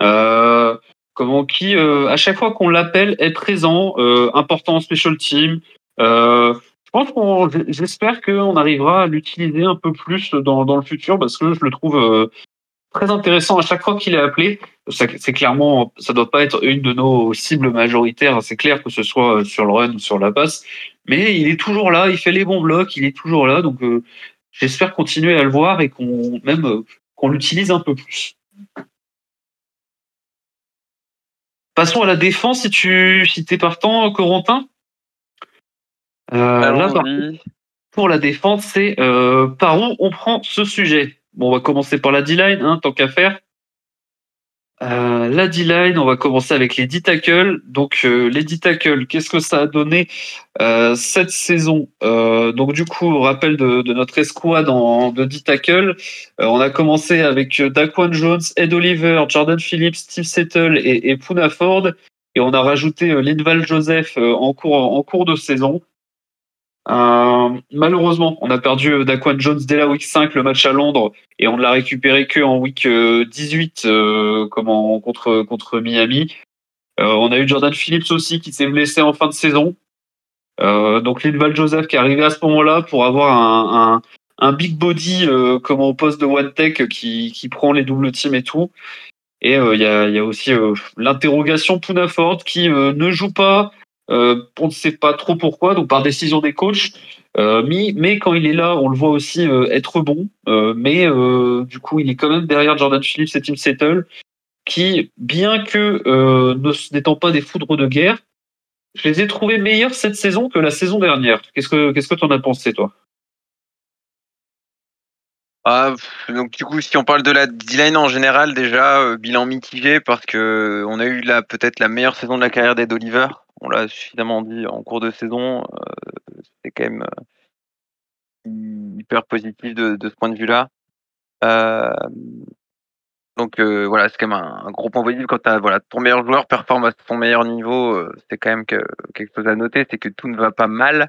Speaker 6: Euh, comment qui euh, à chaque fois qu'on l'appelle est présent, euh, important en special team. Euh, je pense qu'on, j'espère qu'on arrivera à l'utiliser un peu plus dans, dans le futur parce que je le trouve euh, très intéressant à chaque fois qu'il est appelé. C'est clairement, ça doit pas être une de nos cibles majoritaires. C'est clair que ce soit sur le run ou sur la passe, mais il est toujours là, il fait les bons blocs, il est toujours là. Donc j'espère continuer à le voir et qu'on même qu'on l'utilise un peu plus. Passons à la défense si tu si es partant, Corentin.
Speaker 7: Euh, là,
Speaker 6: pour la défense, c'est euh, par où on prend ce sujet. Bon, on va commencer par la D-line, hein, tant qu'à faire. Euh, la D-line, on va commencer avec les D tackles. Donc euh, les D tackles, qu'est-ce que ça a donné euh, cette saison Donc du coup, rappel de, notre escouade en, de D tackles, on a commencé avec Daquan Jones, Ed Oliver, Jordan Phillips, Steve Settle et, et Puna Ford, et on a rajouté Lindval Joseph en cours de saison. Euh, malheureusement, on a perdu euh, Daquan Jones dès la week 5, le match à Londres, et on ne l'a récupéré que en week 18 euh, contre, contre Miami. on a eu Jordan Phillips aussi qui s'est blessé en fin de saison. donc Linval Joseph qui est arrivé à ce moment-là pour avoir un, un, big body comme au poste de One Tech qui, qui prend les doubles teams et tout. Et il y, a, y, a, aussi l'interrogation Puna Ford qui ne joue pas euh, on ne sait pas trop pourquoi, donc par décision des coachs. Euh, mais, quand il est là, on le voit aussi euh, être bon. mais du coup, il est quand même derrière Jordan Phillips et Tim Settle, qui, bien que n'étant pas des foudres de guerre, je les ai trouvés meilleurs cette saison que la saison dernière. Qu'est-ce que qu'est-ce que tu en as pensé, toi?
Speaker 7: Ah, donc du coup, si on parle de la D-line en général, déjà bilan mitigé parce que on a eu là peut-être la meilleure saison de la carrière d'Ed Oliver on l'a suffisamment dit en cours de saison, euh, c'est quand même euh, hyper positif de, ce point de vue-là. Euh, donc voilà, c'est quand même un, gros point positif quand as, ton meilleur joueur performe à son meilleur niveau, c'est quand même quelque chose à noter, c'est que tout ne va pas mal.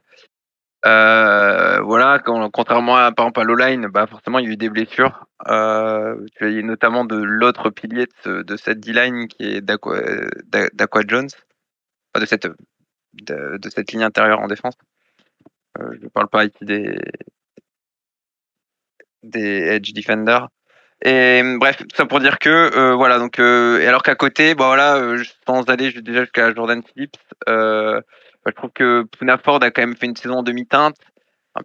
Speaker 7: voilà, contrairement à par exemple bah forcément il y a eu des blessures. tu as notamment de l'autre pilier de, cette D-line qui est D'Aqua Jones de cette, de, cette ligne intérieure en défense. Euh, je ne parle pas ici des, des edge defenders. Et bref, tout ça pour dire que euh, voilà donc euh, et alors qu'à côté, bon voilà, sans aller déjà jusqu'à Jordan Phillips, bah, je trouve que Puna Ford a quand même fait une saison demi-teinte, un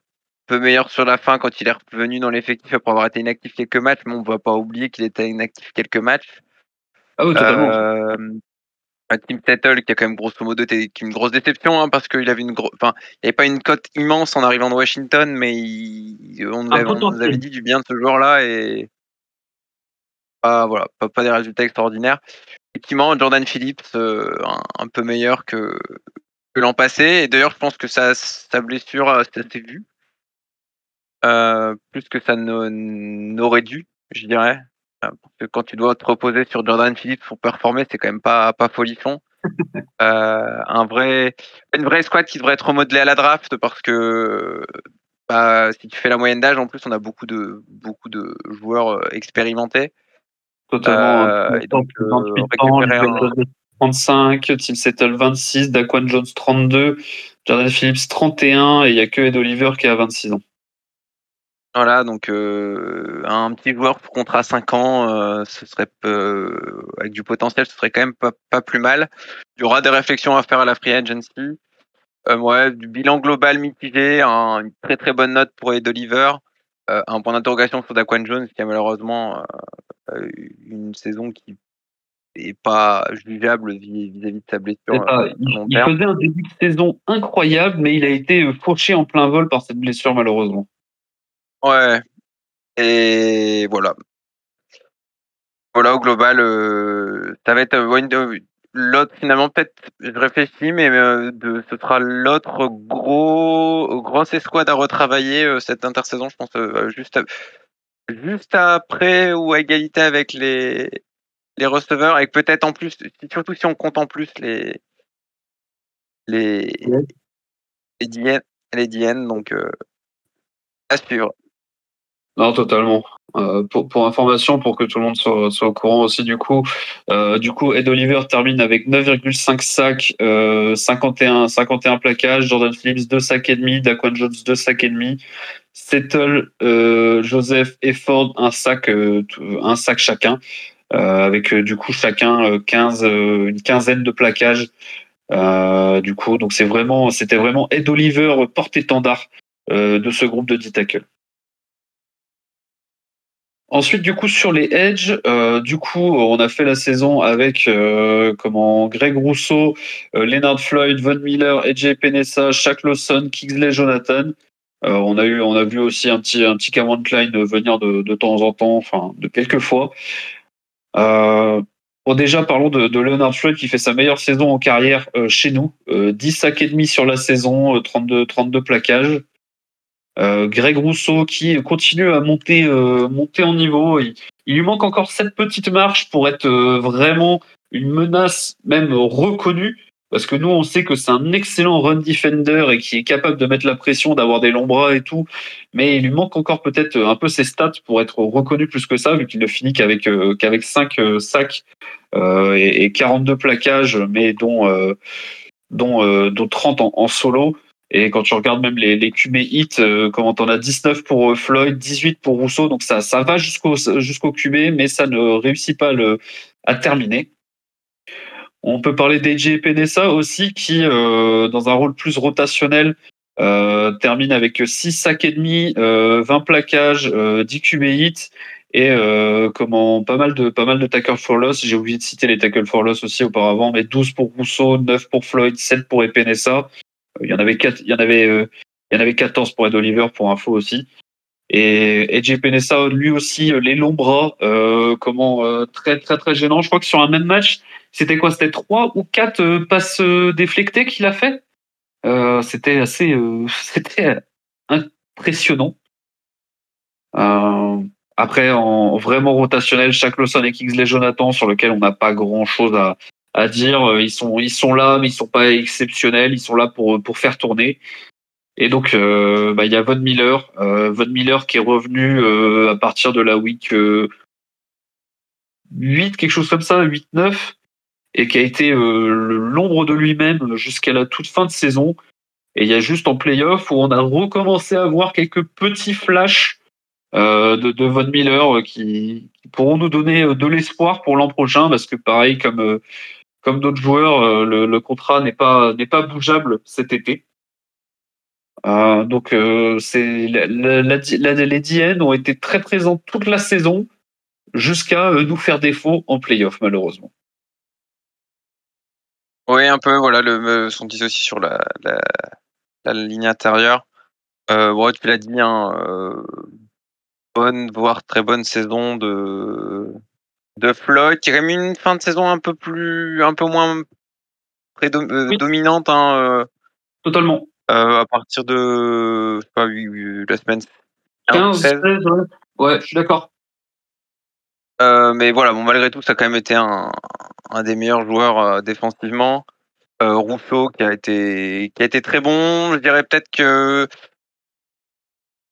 Speaker 7: peu meilleure sur la fin quand il est revenu dans l'effectif après avoir été inactif quelques matchs, mais on ne va pas oublier qu'il était inactif quelques matchs.
Speaker 6: Ah oui, totalement.
Speaker 7: Tim Settle qui a quand même grosso modo été une grosse déception hein, parce qu'il avait une grosse, enfin, il n'y avait pas une cote immense en arrivant de Washington, mais on, nous avait, dit du bien de ce joueur-là et pas voilà, pas, des résultats extraordinaires. Effectivement, Jordan Phillips euh, un, peu meilleur que, que l'an passé et d'ailleurs je pense que sa, sa blessure euh, s'est vue euh, plus que ça n'aurait dû, je dirais. Parce que quand tu dois te reposer sur Jordan Phillips pour performer, c'est quand même pas, pas folichon. euh, un vrai, une vraie squad qui devrait être remodelée à la draft parce que bah, si tu fais la moyenne d'âge, en plus, on a beaucoup de, beaucoup de joueurs euh, expérimentés.
Speaker 6: Totalement. Euh, donc, 35, euh, Tim Settle 26, Daquan Jones 32, Jordan Phillips 31 et il n'y a que Ed Oliver qui a 26 ans.
Speaker 7: Voilà, donc un petit joueur pour contrat 5 ans, ce serait avec du potentiel, ce serait quand même pas, plus mal. Il y aura des réflexions à faire à la free agency. ouais, du bilan global mitigé, une très très bonne note pour Ed Oliver. un point d'interrogation sur Daquan Jones qui a malheureusement une saison qui n'est pas jugeable vis-à-vis de sa blessure.
Speaker 6: il, faisait un début de saison incroyable, mais il a été fauché en plein vol par cette blessure malheureusement.
Speaker 7: Ouais. Et voilà. Voilà, au global, euh, ça va être euh, l'autre finalement peut-être je réfléchis mais euh, de, ce sera l'autre gros grosse escouade à retravailler cette intersaison je pense juste juste après ou à égalité avec les les receveurs et peut-être en plus surtout si on compte en plus les les les DN, les DN donc à suivre
Speaker 6: non, totalement. Euh, pour, information, pour que tout le monde soit, au courant aussi du coup, euh, du coup, Ed Oliver termine avec 9,5 sacs, euh, 51, 51 plaquages, Jordan Phillips 2 sacs et demi, Daquan Jones 2 sacs et demi, Settle, Joseph et Ford un sac, un sac chacun, avec du coup chacun 15, une quinzaine de plaquages. du coup, donc c'est vraiment, c'était vraiment Ed Oliver porte-étendard de ce groupe de 10 tackles. Ensuite, du coup, sur les edge, euh, du coup, on a fait la saison avec euh, comment Greg Rousseau, euh, Leonard Floyd, Von Miller, AJ Penessa, Shaq Lawson, Kingsley Jonathan. Euh, on a eu, on a vu aussi un petit, un petit Cameron Klein venir de, de temps en temps, enfin de quelques fois. Euh, bon, déjà, parlons de, de Leonard Floyd qui fait sa meilleure saison en carrière euh, chez nous. Euh, 10 sacs et demi sur la saison, euh, 32, 32 plaquages. Euh, Greg Rousseau qui continue à monter, euh, monter en niveau. Il, lui manque encore cette petite marche pour être euh, vraiment une menace, même reconnue. Parce que nous, on sait que c'est un excellent run defender et qui est capable de mettre la pression, d'avoir des longs bras et tout. Mais il lui manque encore peut-être un peu ses stats pour être reconnu plus que ça, vu qu'il ne finit qu'avec qu'avec 5 sacs et, et 42 plaquages, mais dont, dont, euh, dont 30 en, en solo. Et quand tu regardes même les, les QB hits, euh, comment t'en as 19 pour euh, Floyd, 18 pour Rousseau, donc ça, ça va jusqu'au jusqu'au QB, mais ça ne réussit pas le, à terminer. On peut parler d'AJ Penessa aussi, qui, euh, dans un rôle plus rotationnel, euh, termine avec 6 sacs et demi, euh, 20 plaquages, euh, 10 QB hits et euh, comment pas mal de pas mal de tackles for loss. J'ai oublié de citer les tackles for loss aussi auparavant, mais 12 pour Rousseau, 9 pour Floyd, 7 pour Epenesa. Il y en avait quatre, il y en avait, euh, il y en avait 14 pour Ed Oliver pour info aussi. Et AJ Penessa, lui aussi, euh, les longs bras, euh, comment euh, très très très gênant. Je crois que sur un même match, c'était quoi? C'était trois ou quatre euh, passes euh, déflectées qu'il a fait? Euh, c'était assez, euh, c'était impressionnant. Euh, après, en vraiment rotationnel, chaque Lawson et Kingsley Jonathan, sur lequel on n'a pas grand chose à, à dire. Euh, Ils sont, ils sont là, mais ils sont pas exceptionnels. Ils sont là pour, pour faire tourner. Et donc, euh, bah, il y a Von Miller, euh, Von Miller qui est revenu à partir de la week euh, 8, quelque chose comme ça, 8-9, et qui a été l'ombre de lui-même jusqu'à la toute fin de saison. Et il y a juste en playoff où on a recommencé à voir quelques petits flashs euh, de, de Von Miller qui, qui pourront nous donner de l'espoir pour l'an prochain, parce que pareil, comme, comme d'autres joueurs, euh, le, contrat n'est pas, n'est pas bougeable cet été. Euh, donc euh, c'est la, la, les DN ont été très présents toute la saison jusqu'à nous faire défaut en playoff malheureusement.
Speaker 7: Oui, un peu, voilà, le, sont dit aussi sur la, ligne intérieure. Bon, tu l'as dit, hein, bonne, voire très bonne saison de, de Floyd, qui mis une fin de saison un peu plus, un peu moins euh,
Speaker 6: Oui.
Speaker 7: dominante, hein, euh,
Speaker 6: Totalement.
Speaker 7: euh, à partir de, pas, la semaine
Speaker 6: 15,
Speaker 7: 16.
Speaker 6: 16, ouais. Ouais, je suis d'accord.
Speaker 7: Euh, mais voilà, bon, malgré tout, ça a quand même été un, un des meilleurs joueurs euh, défensivement. Euh, Rousseau qui a été qui a été très bon. Je dirais peut-être que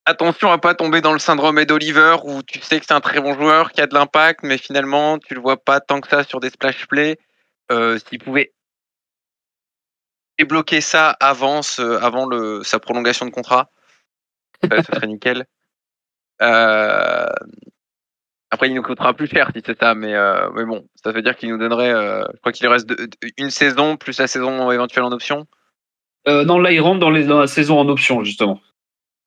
Speaker 7: attention à pas tomber dans le syndrome Ed Oliver où tu sais que c'est un très bon joueur qui a de l'impact, mais finalement tu le vois pas tant que ça sur des splash plays. Euh, S'il pouvait débloquer ça avant, ce- avant le, sa prolongation de contrat, euh, ce serait nickel. Euh, après, il nous coûtera plus cher si c'est ça, mais, euh, mais bon, ça veut dire qu'il nous donnerait, je crois qu'il reste une saison plus la saison éventuelle en option.
Speaker 6: Non, là, il rentre dans, les, dans la saison en option, justement.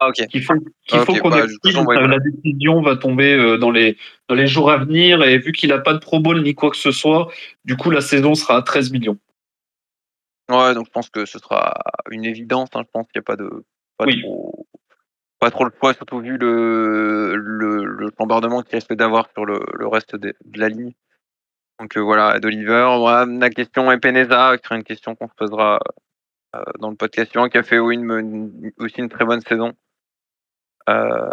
Speaker 7: Ah.
Speaker 6: Qu'il faut, qu'il faut qu'on
Speaker 7: bah, ouais.
Speaker 6: La décision va tomber euh, dans les, dans les jours à venir, et vu qu'il n'a pas de Pro Bowl ni quoi que ce soit, du coup, la saison sera à 13 millions.
Speaker 7: Ouais, donc je pense que ce sera une évidence. hein, je pense qu'il n'y a pas de pas
Speaker 6: Oui.
Speaker 7: trop pas trop le poids, surtout vu le le, le bombardement qu'il risque d'avoir sur le, le reste de, de la ligne. Donc euh, voilà, Ed Oliver. Voilà, la question est Peneza, qui sera une question qu'on se posera euh, dans le podcast suivant, qui a fait oui, une- une- aussi une très bonne saison. Euh,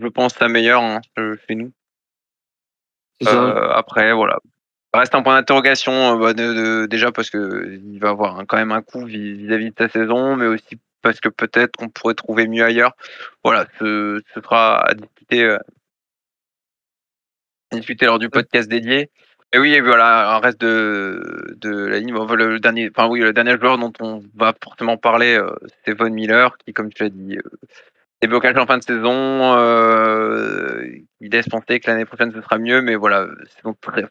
Speaker 7: je pense la meilleure hein, chez nous.
Speaker 6: Ça.
Speaker 7: Euh, après, voilà. Reste un point d'interrogation, euh, bah, de- de- déjà parce que il va avoir un- quand même un coup vis- vis-à-vis de sa saison, mais aussi parce que peut-être qu'on pourrait trouver mieux ailleurs. Voilà, ce, ce sera à discuter, euh, à discuter lors du podcast dédié. Et oui, et voilà, un reste de, de la ligne. Bon, le dernier, enfin oui, le dernier joueur dont on va forcément parler, euh, c'est Von Miller, qui, comme tu l'as dit, euh, déblocage en fin de saison. Euh, il laisse penser que l'année prochaine ce sera mieux, mais voilà, c'est donc très.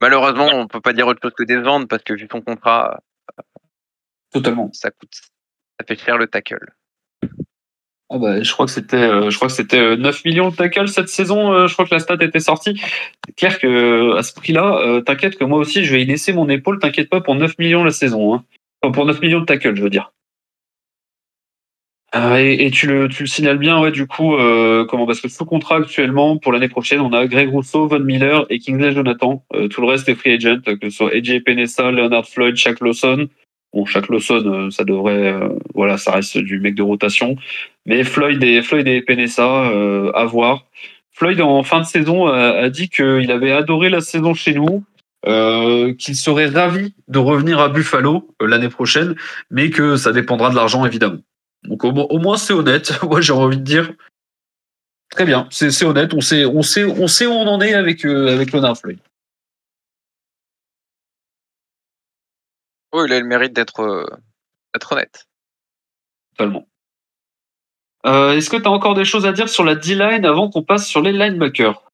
Speaker 7: Malheureusement, on peut pas dire autre chose que décevante parce que vu son contrat,
Speaker 6: Totalement.
Speaker 7: ça coûte, ça fait cher le tackle.
Speaker 6: Ah bah, je crois que c'était, euh, je crois que c'était 9 millions de tackles cette saison. je crois que la stat était sortie. C'est clair que à ce prix-là, t'inquiète que moi aussi, je vais y laisser mon épaule. T'inquiète pas pour 9 millions la saison. Hein. Enfin, pour 9 millions de tackles, je veux dire. Euh, et, tu, le, tu le signales bien, ouais, du coup, euh, comment Parce que sous contrat actuellement, pour l'année prochaine, on a Greg Rousseau, Von Miller et Kingsley Jonathan. Euh, tout le reste est free agent, que ce soit AJ Penessa, Leonard Floyd, Shaq Lawson. Bon, Shaq Lawson, ça devrait, voilà, ça reste du mec de rotation. Mais Floyd et Floyd et Penessa, à voir. Floyd, en fin de saison, a, a dit qu'il avait adoré la saison chez nous, qu'il serait ravi de revenir à Buffalo l'année prochaine, mais que ça dépendra de l'argent évidemment. Donc au, moins c'est honnête. Moi j'ai envie de dire très bien, c'est honnête. On sait, on sait, on sait où on en est avec euh, avec Leonard Floyd.
Speaker 7: Oui, il a le mérite d'être euh, honnête.
Speaker 6: Totalement. Euh, est-ce que tu as encore des choses à dire sur la D-line avant qu'on passe sur les linebackers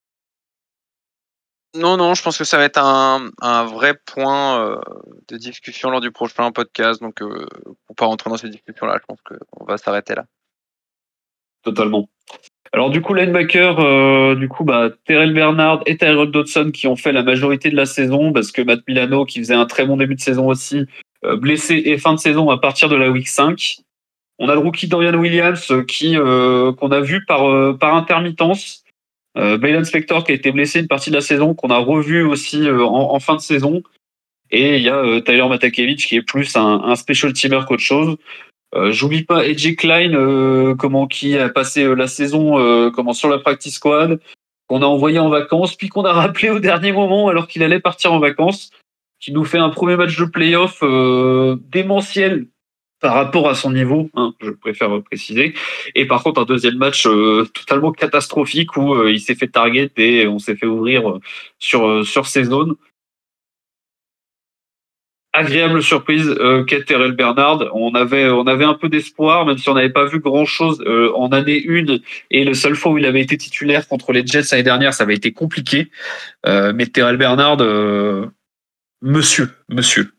Speaker 7: non, non, je pense que ça va être un, un vrai point euh, de discussion lors du prochain podcast. Donc, euh, pour pas rentrer dans ces discussions-là, je pense qu'on va s'arrêter là.
Speaker 6: Totalement. Alors du coup, linebacker, euh, du coup, bah, Terrell Bernard et Tyrell Dodson qui ont fait la majorité de la saison parce que Matt Milano, qui faisait un très bon début de saison aussi, euh, blessé et fin de saison à partir de la week 5. On a le rookie Dorian Williams qui qu'on a vu par par intermittence euh, Spector qui a été blessé une partie de la saison, qu'on a revu aussi euh, en, fin de saison. Et il y a euh, Tyler Matakevich qui est plus un, un special teamer qu'autre chose. Euh, J'oublie pas Edgy Klein, comment qui a passé la saison comment sur la practice squad, qu'on a envoyé en vacances, puis qu'on a rappelé au dernier moment alors qu'il allait partir en vacances, qui nous fait un premier match de playoff démentiel par rapport à son niveau, hein, je préfère préciser. Et par contre, un deuxième match euh, totalement catastrophique où euh, il s'est fait target et on s'est fait ouvrir euh, sur sur ses zones. Agréable surprise, euh, Terrell Bernard. On avait on avait un peu d'espoir, même si on n'avait pas vu grand chose en année une. Et le seul fois où il avait été titulaire contre les Jets l'année dernière, ça avait été compliqué. mais Terrell Bernard, monsieur, monsieur.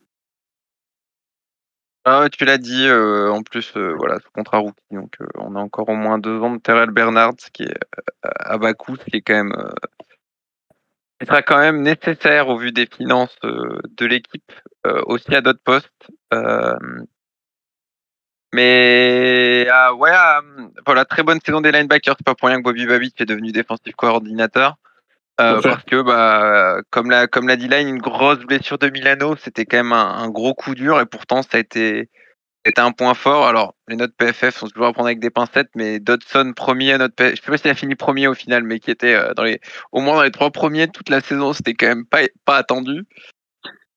Speaker 7: Ah, tu l'as dit, euh, en plus, euh, voilà, ce contrat rookie, donc euh, on a encore au moins deux ans de Terrell Bernard, ce qui est à bas coût, ce qui est quand même, qui sera quand même nécessaire au vu des finances de l'équipe, aussi à d'autres postes. mais ah, ouais, voilà, très bonne saison des linebackers. C'est pas pour rien que Bobby Babbitt est devenu défensif coordinateur. Euh, parce que bah comme l'a comme l'a dit là une grosse blessure de Milano, c'était quand même un, gros coup dur et pourtant ça a été c'était un point fort. Alors les notes PFF sont toujours à prendre avec des pincettes, mais Dodson premier note PFF, je sais pas s'il a fini premier au final, mais qui était euh, dans les au moins dans les trois premiers toute la saison, c'était quand même pas pas attendu.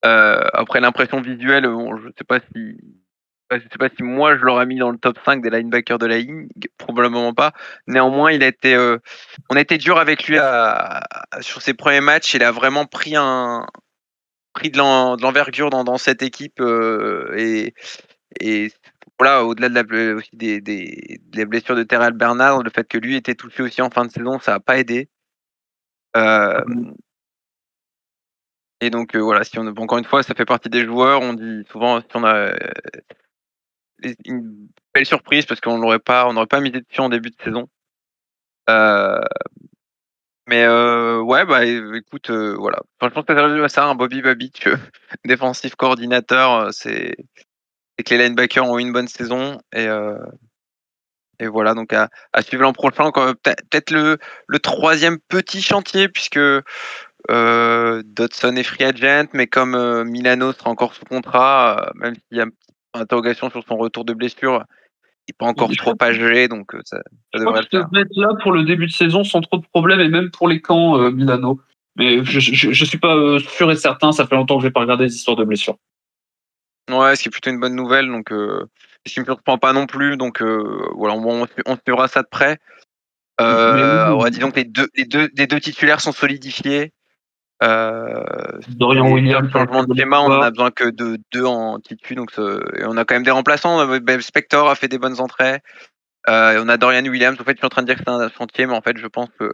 Speaker 7: Euh, après l'impression visuelle, bon, je sais pas si je sais pas si moi je l'aurais mis dans le top 5 des linebackers de la ligne, probablement pas. Néanmoins, euh, on a été dur avec lui sur ses premiers matchs. Il a vraiment pris de l'envergure dans, cette équipe euh, et, voilà, au-delà de la, aussi des, blessures de Terrell Bernard, le fait que lui était touché aussi en fin de saison, ça n'a pas aidé. Euh, et donc voilà, encore une fois, ça fait partie des joueurs. On dit souvent si on a une belle surprise parce qu'on n'aurait pas, on pas misé dessus en début de saison. Euh, mais euh, ouais, bah écoute, euh, voilà. je pense que ça résume à ça, un Bobby Babich, défensif coordinateur, c'est que les linebackers ont une bonne saison et et voilà, donc à, à suivre l'an prochain. Peut-être le, le troisième petit chantier, puisque euh, Dodson est free agent, mais comme Milano sera encore sous contrat, même s'il y a un interrogation sur son retour de blessure. Il n'est pas encore trop âgé, donc euh, ça, ça devrait
Speaker 6: le faire. être là pour le début de saison sans trop de problèmes et même pour les camps euh, Milano. Mais je, ne suis pas euh, sûr et certain. Ça fait longtemps que je n'ai pas regardé les histoires de blessures.
Speaker 7: Ouais, ce qui est plutôt une bonne nouvelle. Donc, euh, ce qui me surprend pas non plus. Donc, voilà, on, on, suivra ça de près. Euh, disons que les deux, les deux, les deux titulaires sont solidifiés. Euh,
Speaker 6: Dorian Williams,
Speaker 7: changement de schéma, on a besoin que de deux en titu, donc et on a quand même des remplaçants. Spector a fait des bonnes entrées. Euh, on a Dorian Williams. En fait, je suis en train de dire que c'est un chantier, mais en fait, je pense que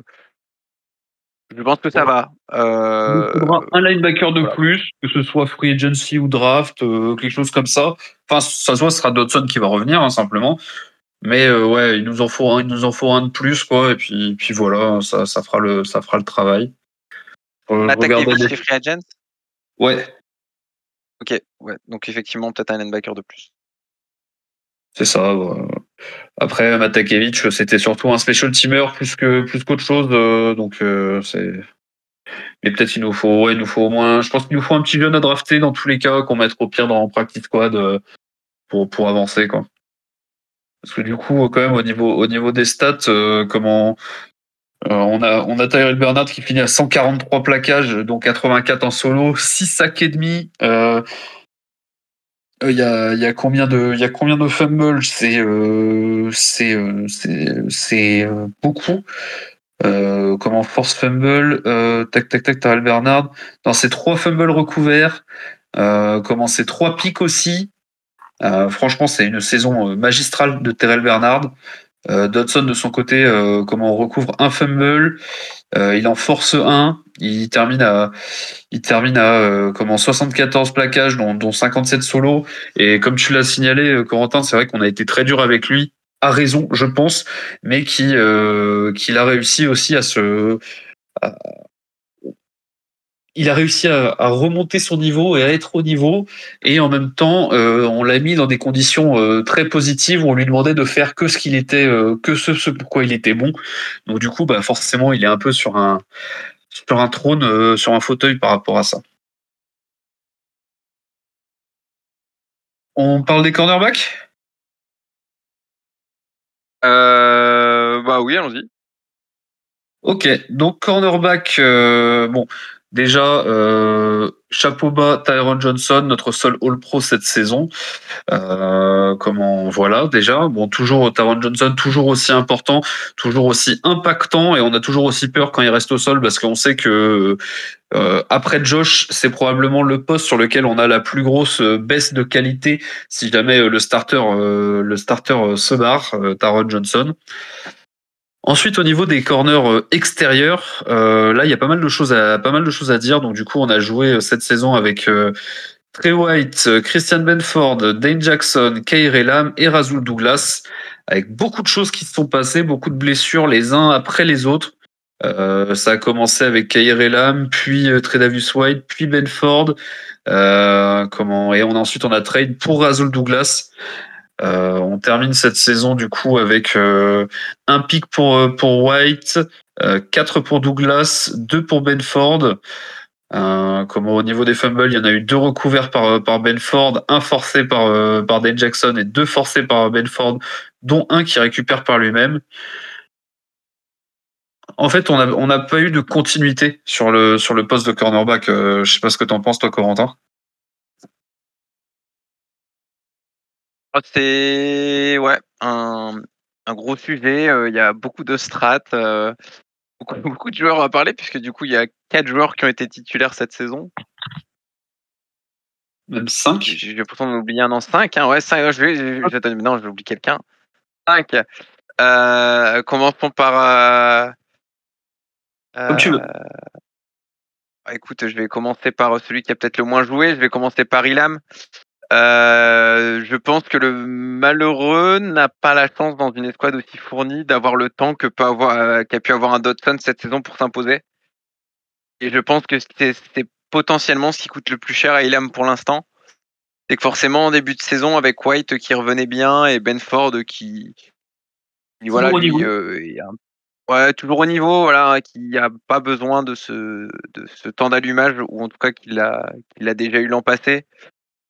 Speaker 7: je pense que ça va.
Speaker 6: Euh, Il faudra un linebacker de plus, que ce soit free agency ou draft, euh, quelque chose comme ça. Enfin, ça soit ce sera Dodson qui va revenir, hein, simplement. Mais euh, ouais, il nous en faut un, il nous en faut un de plus, quoi. Et puis, puis voilà, ça, ça fera le, ça fera le travail.
Speaker 7: Euh, des... free agents
Speaker 6: Ouais.
Speaker 7: Ok, ouais. Donc effectivement, peut-être un linebacker de plus.
Speaker 6: C'est ça. Après, Matakevich, c'était surtout un special teamer plus que plus qu'autre chose. Euh, donc euh, c'est. Mais peut-être il nous faut, ouais, il nous faut au moins. Je pense qu'il nous faut un petit jeune à drafter dans tous les cas, qu'on mette au pire dans practice squad pour pour avancer quoi. Parce que du coup, quand même, au niveau, au niveau des stats, euh, comment euh, on a, on a Tyrell Bernard qui finit à 143 plaquages, donc 84 en solo, 6 sacs et demi. Euh, il y, a, y, a, combien de il fumbles? C'est beaucoup. Euh, comment force fumble? Tac tac tac Tyrell Bernard. Dans ces trois fumbles recouverts. Comment c'est trois pics aussi. Euh, franchement, c'est une saison euh, magistrale de Terrell Bernard. Euh, Dodson de son côté, comment on recouvre un fumble, il en force un, il termine à, il termine à comment 74 plaquages, dont, dont 57 solos. Et comme tu l'as signalé, Corentin, c'est vrai qu'on a été très dur avec lui, à raison, je pense, mais qui, qu'il a réussi aussi à se, il a réussi à, remonter son niveau et à être au niveau. Et en même temps, euh, on l'a mis dans des conditions euh, très positives où on lui demandait de faire que ce qu'il était, euh, que ce, ce pourquoi il était bon. Donc du coup, bah forcément, il est un peu sur un sur un trône, sur un fauteuil par rapport à ça. On parle des cornerbacks?
Speaker 7: Bah oui, allons-y.
Speaker 6: Ok, donc cornerback, bon, Déjà, euh, chapeau bas, Tyron Johnson, notre seul All-Pro cette saison. Euh, comment voilà déjà. Bon, toujours Tyron Johnson, toujours aussi important, toujours aussi impactant, et on a toujours aussi peur quand il reste au sol parce qu'on sait que euh, après Josh, c'est probablement le poste sur lequel on a la plus grosse baisse de qualité si jamais le starter le starter se barre, Tyron Johnson. Ensuite, au niveau des corners euh, extérieurs, euh, là, il y a pas mal de choses à pas mal de choses à dire. Donc, du coup, on a joué euh, cette saison avec Trey White, Christian Benford, Dane Jackson, Kyrie Lam et Razul Douglas, avec beaucoup de choses qui se sont passées, beaucoup de blessures les uns après les autres. ça a commencé avec Kyrie Lam, puis Tredavious White, puis Benford. et on ensuite on a trade pour Razul Douglas. Euh, on termine cette saison du coup avec euh, un pour euh, pour White, quatre pour Douglas, deux pour Benford. comme au niveau des fumbles, il y en a eu deux recouverts par, par Benford, un forcé par, par Jackson et deux forcés par Benford, dont un qui récupère par lui-même. En fait, on n'a pas eu de continuité sur le, sur le poste de cornerback. je sais pas ce que tu en penses, toi, Corentin.
Speaker 7: C'est ouais, un, un gros sujet. Euh, il y a beaucoup de strates, euh, beaucoup, de joueurs à parler, puisque du coup, il y a quatre joueurs qui ont été titulaires cette saison.
Speaker 6: Même 5
Speaker 7: J'ai l'impression d'en oublier un en 5. Hein, ouais, cinq, je vais, je, je, non, je vais oublier quelqu'un. 5. Euh, commençons par.
Speaker 6: Comme tu veux.
Speaker 7: Écoute, je vais commencer par celui qui a peut-être le moins joué. Je vais commencer par Ilam. Euh, je pense que le malheureux n'a pas la chance dans une escouade aussi fournie d'avoir le temps que peut avoir euh, qu'a pu avoir un Dodson cette saison pour s'imposer. Et je pense que c'est potentiellement ce qui coûte le plus cher à Ilham pour l'instant. C'est que forcément en début de saison avec White qui revenait bien et Benford qui, qui voilà lui, euh, ouais, toujours au niveau voilà qui a pas besoin de ce de ce temps d'allumage ou en tout cas qu'il a qu'il a déjà eu l'an passé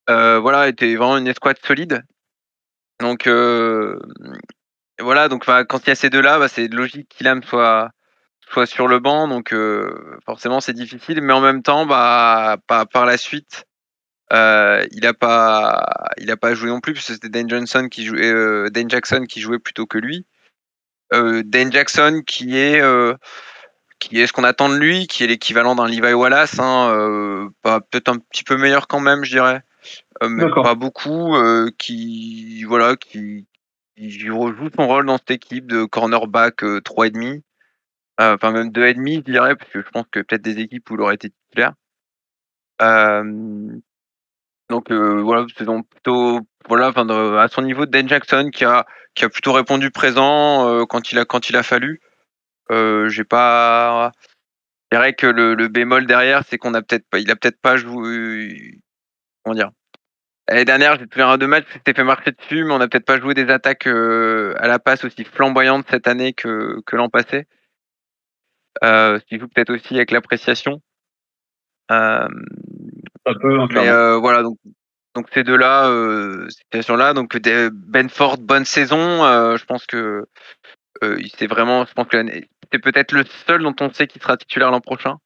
Speaker 7: voilà, était vraiment une escouade solide. Donc euh, voilà, donc quand il y a ces deux-là, bah, c'est logique qu'Ilam soit soit sur le banc, donc euh, forcément c'est difficile, mais en même temps, bah par, la suite, il a pas il a pas joué non plus puisque c'était Dan Johnson qui jouait, Dan Jackson qui jouait plutôt que lui. Dan Jackson qui est qui est ce qu'on attend de lui, qui est l'équivalent d'un Levi Wallace, hein, peut-être un petit peu meilleur quand même, je dirais. Euh, mais pas beaucoup, euh, qui voilà, qui, qui rejoue son rôle dans cette équipe de cornerback euh, 3,5. Euh, enfin même 2,5 je dirais, parce que je pense que peut-être des équipes où il aurait été titulaire. donc voilà, saison plutôt voilà, enfin, à son niveau, Dan Jackson qui a qui a plutôt répondu présent quand il a quand il a fallu. J'ai pas. Je dirais que le, le bémol derrière, c'est qu'on a peut-être pas, il a peut-être pas joué. Comment dire L'année dernière, j'ai fait un deux matchs, c'était fait marcher dessus, mais on n'a peut-être pas joué des attaques à la passe aussi flamboyantes cette année que, que l'an passé. Euh, ce qui joue peut-être aussi avec l'appréciation.
Speaker 6: Euh, un peu,
Speaker 7: mais euh, voilà, donc, donc ces deux-là, euh, situations-là, donc Benford, bonne saison. Euh, je pense que euh, c'est vraiment, je pense que c'est peut-être le seul dont on sait qu'il sera titulaire l'an prochain.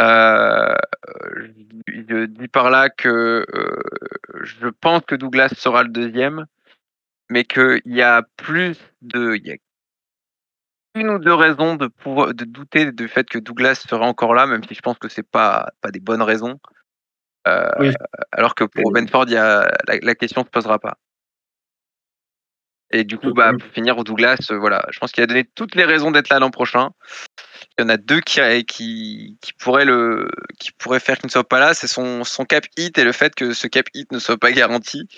Speaker 7: Euh, je dis par là que euh, je pense que Douglas sera le deuxième, mais qu'il y a plus de, il y a une ou deux raisons de pouvoir de douter du fait que Douglas serait encore là, même si je pense que c'est pas pas des bonnes raisons. Euh, alors que pour Benford, il y a, la, la, question se posera pas. Et du coup, bah, pour finir, Douglas, euh, voilà, je pense qu'il a donné toutes les raisons d'être là l'an prochain. Il y en a deux qui, qui, qui, pourraient, le, qui pourraient faire qu'il ne soit pas là, c'est son, son cap hit et le fait que ce cap hit ne soit pas garanti.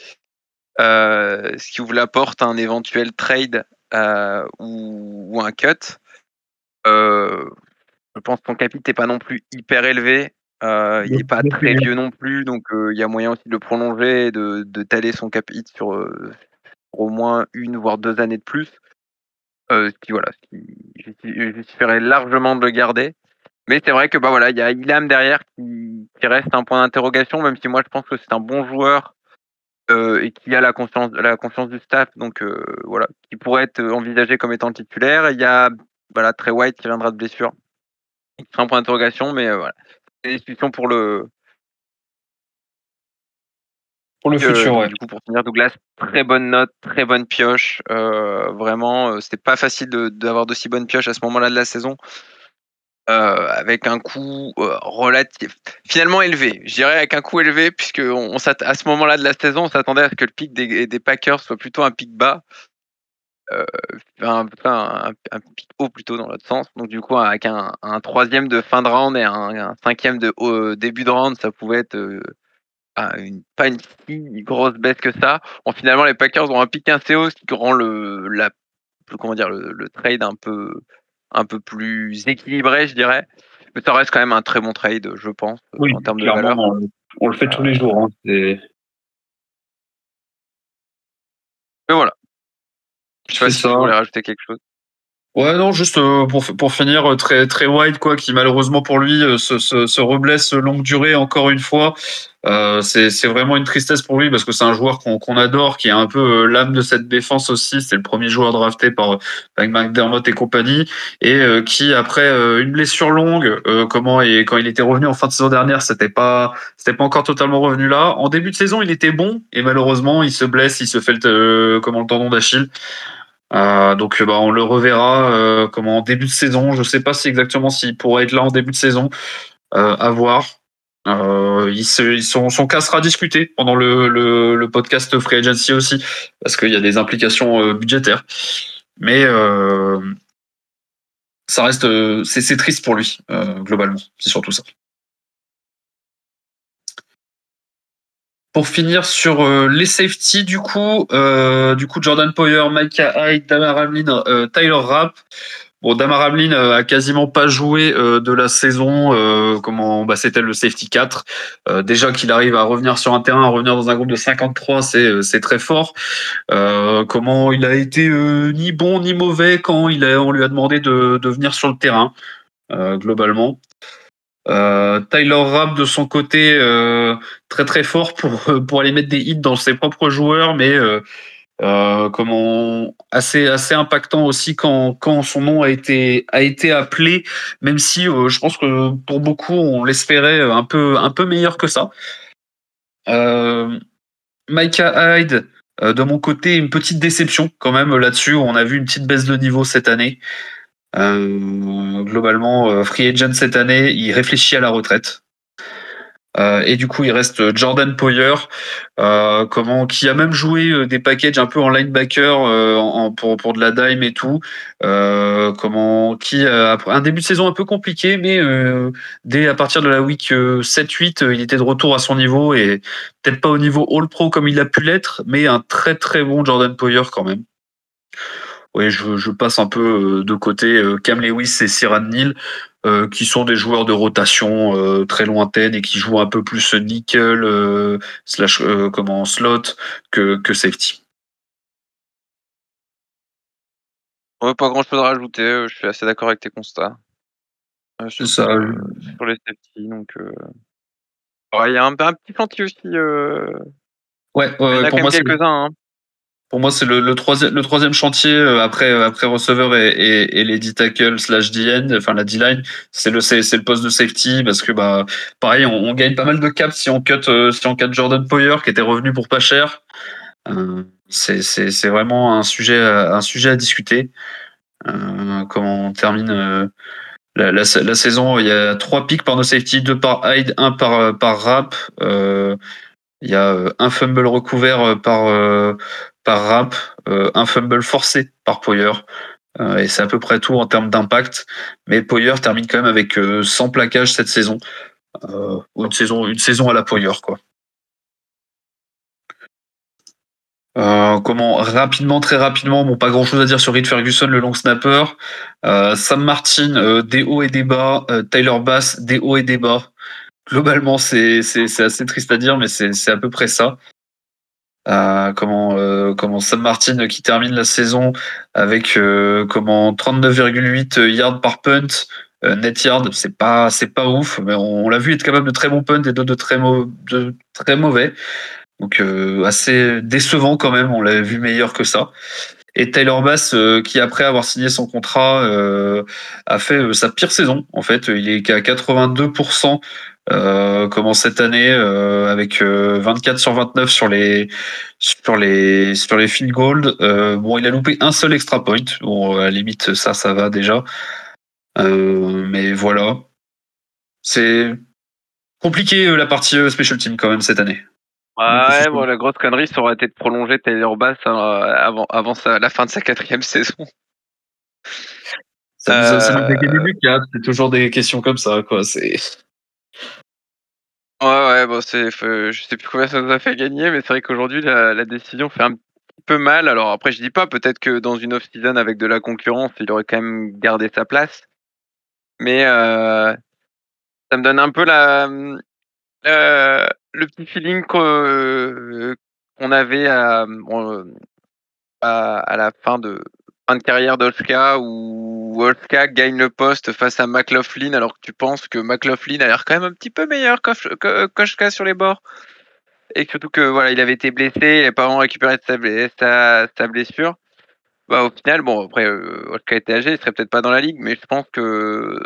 Speaker 7: Euh, ce qui ouvre la porte à un éventuel trade euh, ou, ou, un cut. Euh, je pense que son cap hit n'est pas non plus hyper élevé. Euh, il n'est pas très vieux non plus, donc il y a moyen aussi de le prolonger et de, de taler son cap hit sur, au moins une voire deux années de plus. Euh, qui voilà, justifierait largement de le garder. Mais c'est vrai que bah voilà, il y a Ilham derrière qui, reste un point d'interrogation, même si moi je pense que c'est un bon joueur euh, et qui a la confiance, la confiance du staff, donc euh, voilà, qui pourrait être envisagé comme étant titulaire. Il y a voilà Trey White qui viendra de blessure, qui sera un point d'interrogation, mais voilà, c'est des discussions pour le
Speaker 6: pour le futur, ouais.
Speaker 7: Du coup, pour finir, Douglas, très bonne note, très bonne pioche. Euh, vraiment, euh, c'était pas facile d'avoir de, si bonnes pioches à ce moment-là de la saison. Euh, avec un coût euh, relatif, finalement élevé. Je dirais avec un coût élevé, puisque on, on à ce moment-là de la saison, on s'attendait à ce que le pic des, des, Packers soit plutôt un pic bas. Euh, un, un, un, pic haut plutôt dans l'autre sens. Donc du coup, avec un, un, troisième de fin de round et un, cinquième de haut, début de round, ça pouvait être une, pas une si grosse baisse que ça. Bon, finalement, les Packers ont un pic assez haut, ce qui rend le, la, comment dire, le, le, trade un peu, un peu plus équilibré, je dirais. Mais ça reste quand même un très bon trade, je pense,
Speaker 6: oui,
Speaker 7: en termes de valeur.
Speaker 6: On, on, le fait tous les jours. Hein,
Speaker 7: Mais voilà. Je sais pas si vous voulez rajouter quelque chose.
Speaker 6: Ouais, non, juste euh, pour, pour finir, très, très wide, quoi, qui malheureusement pour lui euh, se, se, se, reblesse longue durée encore une fois. Euh, c'est vraiment une tristesse pour lui parce que c'est un joueur qu'on qu'on adore, qui est un peu euh, l'âme de cette défense aussi. C'est le premier joueur drafté par, McDermott et compagnie, et euh, qui après une blessure longue, comment et quand il était revenu en fin de saison dernière, c'était pas c'était pas encore totalement revenu là. En début de saison, il était bon et malheureusement, il se blesse, il se fait le comment le tendon d'Achille. Euh, donc bah, on le reverra euh, comment en début de saison. Je sais pas si exactement s'il pourrait être là en début de saison. Euh, à voir. il se, son, son cas sera discuté pendant le, le, le, podcast Free Agency aussi, parce qu'il y a des implications budgétaires. Mais ça reste, c'est triste pour lui globalement. C'est surtout ça. Pour finir sur euh, les safety, du coup, euh, du coup Jordan Poyer, Micah Hyde, Damar Hamlin, euh, Tyler Rapp. Bon, Damar Hamlin a quasiment pas joué de la saison. comment bah, c'était le safety 4. déjà qu'il arrive à revenir sur un terrain, à revenir dans un groupe de 53, c'est c'est très fort. comment il a été ni bon ni mauvais quand il a, on lui a demandé de, de venir sur le terrain globalement. Euh, Tyler Rapp de son côté euh, très très fort pour pour aller mettre des hits dans ses propres joueurs, mais euh, comment assez assez impactant aussi quand quand son nom a été a été appelé, même si je pense que pour beaucoup on l'espérait un peu un peu meilleur que ça. Micah Hyde, de mon côté, une petite déception quand même là-dessus. On a vu une petite baisse de niveau cette année. Euh, globalement, euh, free agent cette année, il réfléchit à la retraite. Euh, et du coup, il reste Jordan Poyer, qui a même joué des packages un peu en linebacker pour, de la dime et tout. qui a un début de saison un peu compliqué, mais dès à partir de la week 7-8, il était de retour à son niveau et peut-être pas au niveau All Pro comme il a pu l'être, mais un très très bon Jordan Poyer quand même. Oui, je, je, passe un peu de côté Cam Lewis et Siran Neal. Euh, qui sont des joueurs de rotation euh, très lointaine et qui jouent un peu plus nickel euh, slash comment slot que, que safety.
Speaker 7: pas grand chose à rajouter, je suis assez d'accord avec tes constats.
Speaker 6: sur, ça.
Speaker 7: sur les safety, donc il y a un, un, petit chantier aussi.
Speaker 6: Ouais,
Speaker 7: il y en a pour moi quelques-uns. Hein.
Speaker 6: Pour moi, c'est le, troisième, chantier euh, après, euh, après receveur et, les D-tackle slash D-end, enfin la D-line, c'est le, poste de safety parce que, bah, pareil, on, gagne pas mal de caps si on cut, euh, si on cut Jordan Poyer qui était revenu pour pas cher. C'est, vraiment un sujet, à, un sujet à discuter. Euh, comment on termine la, saison, il y a trois pics par nos safety, deux par Hyde, un par, par Rap. Il y a un fumble recouvert par, par Rap, euh, un fumble forcé par Poyer. Euh, et c'est à peu près tout en termes d'impact. Mais Poyer termine quand même avec 100 euh, plaquages cette saison. une saison, une saison à la Poyer, quoi. comment rapidement, très rapidement, bon, pas grand chose à dire sur Reed Ferguson, le long snapper. Sam Martin, des hauts et des bas. Tyler Bass, des hauts et des bas. Globalement, c'est assez triste à dire, mais c'est à peu près ça. Euh, comment euh, Sam Martin qui termine la saison avec euh, comment 39,8 yards par punt net yard c'est pas c'est pas ouf mais on, l'a vu être capable de très bons punts et d'autres de très mauvais. Donc assez décevant quand même on l'avait vu meilleur que ça. Et Taylor Bass qui après avoir signé son contrat a fait sa pire saison en fait. Il est qu'à 82% euh, comment cette année euh, avec 24 euh, sur 29 sur les sur les sur les field goals. Bon, il a loupé un seul extra point. Bon, à la limite ça, ça va déjà. mais voilà, c'est compliqué la partie special team quand même cette année.
Speaker 7: Ouais, bon, la grosse connerie, ça aurait été de prolonger Taylor Bass hein, avant, avant la fin de sa quatrième saison.
Speaker 6: Ça, ça, ça c'est toujours des questions comme ça, quoi. C'est.
Speaker 7: Ouais, ouais, bon, c'est, je sais plus combien ça nous a fait gagner, mais c'est vrai qu'aujourd'hui, la, décision fait un petit peu mal. Alors après, je dis pas, peut-être que dans une off-season avec de la concurrence, il aurait quand même gardé sa place. Mais euh, ça me donne un peu la, euh, le petit feeling qu'on, qu'on avait à, à la fin de, de carrière d'Olska où Olska gagne le poste face à McLaughlin alors que tu penses que McLaughlin a l'air quand même un petit peu meilleur qu'Olska sur les bords. Et surtout que voilà il avait été blessé il n'avait pas vraiment récupéré sa, blessure. Bah, au final bon après euh, était âgé il serait peut-être pas dans la ligue mais je pense que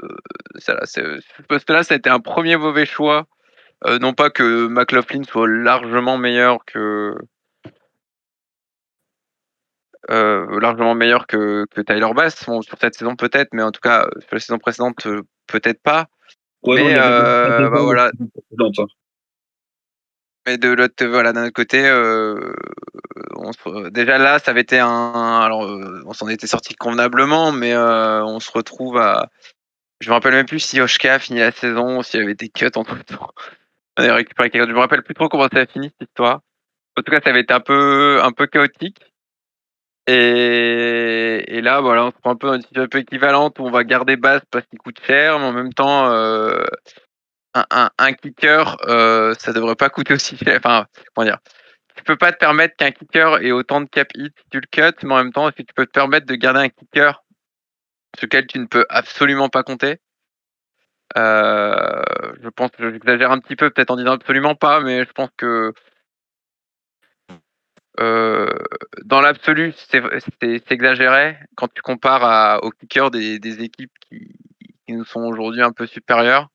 Speaker 7: ça, ce poste là ça a été un premier mauvais choix. Euh, non pas que McLaughlin soit largement meilleur que euh, largement meilleur que, que Tyler Bass. sur cette saison peut-être, mais en tout cas sur la saison précédente euh, peut-être pas. mais euh, bah, voilà. Hein. Mais de l'autre, voilà, d'un autre côté, euh, on se, déjà là, ça avait été un. Alors, on s'en était sorti convenablement, mais on se retrouve à. Je me rappelle même plus si Oshka a fini la saison, s'il avait été cut entre temps. On avait récupéré quelqu'un. Je me rappelle plus trop comment ça a fini cette histoire. En tout cas, ça avait été un peu, un peu chaotique. Et, là, voilà, on se prend un peu dans une situation un peu équivalente où on va garder base parce qu'il coûte cher, mais en même temps, euh, un, kicker, euh, ça devrait pas coûter aussi cher. Enfin, comment dire? Tu peux pas te permettre qu'un kicker ait autant de cap hit si tu le cut, mais en même temps, est-ce que tu peux te permettre de garder un kicker sur lequel tu ne peux absolument pas compter? Euh, Je pense que j'exagère un petit peu, peut-être en disant absolument pas, mais je pense que euh, dans l'absolu, c'est exagéré quand tu compares à, aux kickers des, équipes qui, nous sont aujourd'hui un peu supérieures.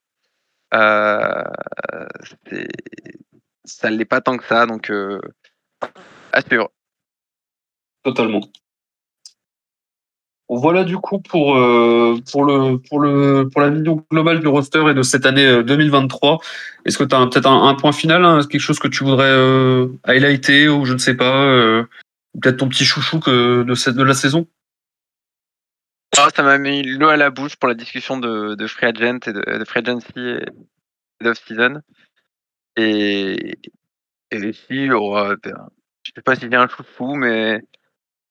Speaker 7: Euh, ça ne l'est pas tant que ça, donc euh, suivre.
Speaker 6: Totalement. Voilà du coup pour euh, pour le pour le pour la vision globale du roster et de cette année 2023. Est-ce que tu as peut-être un, point final, hein, quelque chose que tu voudrais euh, highlighter ou je ne sais pas, euh, peut-être ton petit chouchou de cette de la saison?
Speaker 7: Ah, ça m'a mis l'eau à la bouche pour la discussion de, de free agent et de, de free agency et d'off season. Et, et si, oh, ben, je sais pas si j'ai un chouchou, mais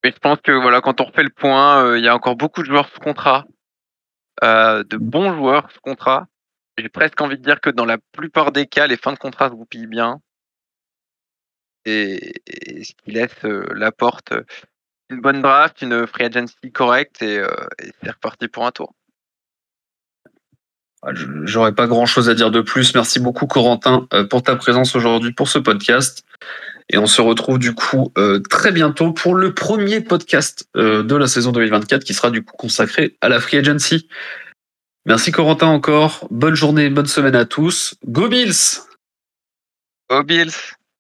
Speaker 7: mais je pense que voilà, quand on refait le point, euh, il y a encore beaucoup de joueurs sous contrat, euh, de bons joueurs sous contrat. J'ai presque envie de dire que dans la plupart des cas, les fins de contrat se goupillent bien. Et, ce qui laisse euh, la porte une bonne draft, une free agency correcte et, et c'est reparti pour un tour.
Speaker 6: J'aurais pas grand chose à dire de plus. Merci beaucoup, Corentin, pour ta présence aujourd'hui pour ce podcast. Et on se retrouve du coup euh, très bientôt pour le premier podcast euh, de la saison 2024 qui sera du coup consacré à la Free Agency. Merci Corentin encore. Bonne journée, bonne semaine à tous. Go Bills
Speaker 7: Go Bills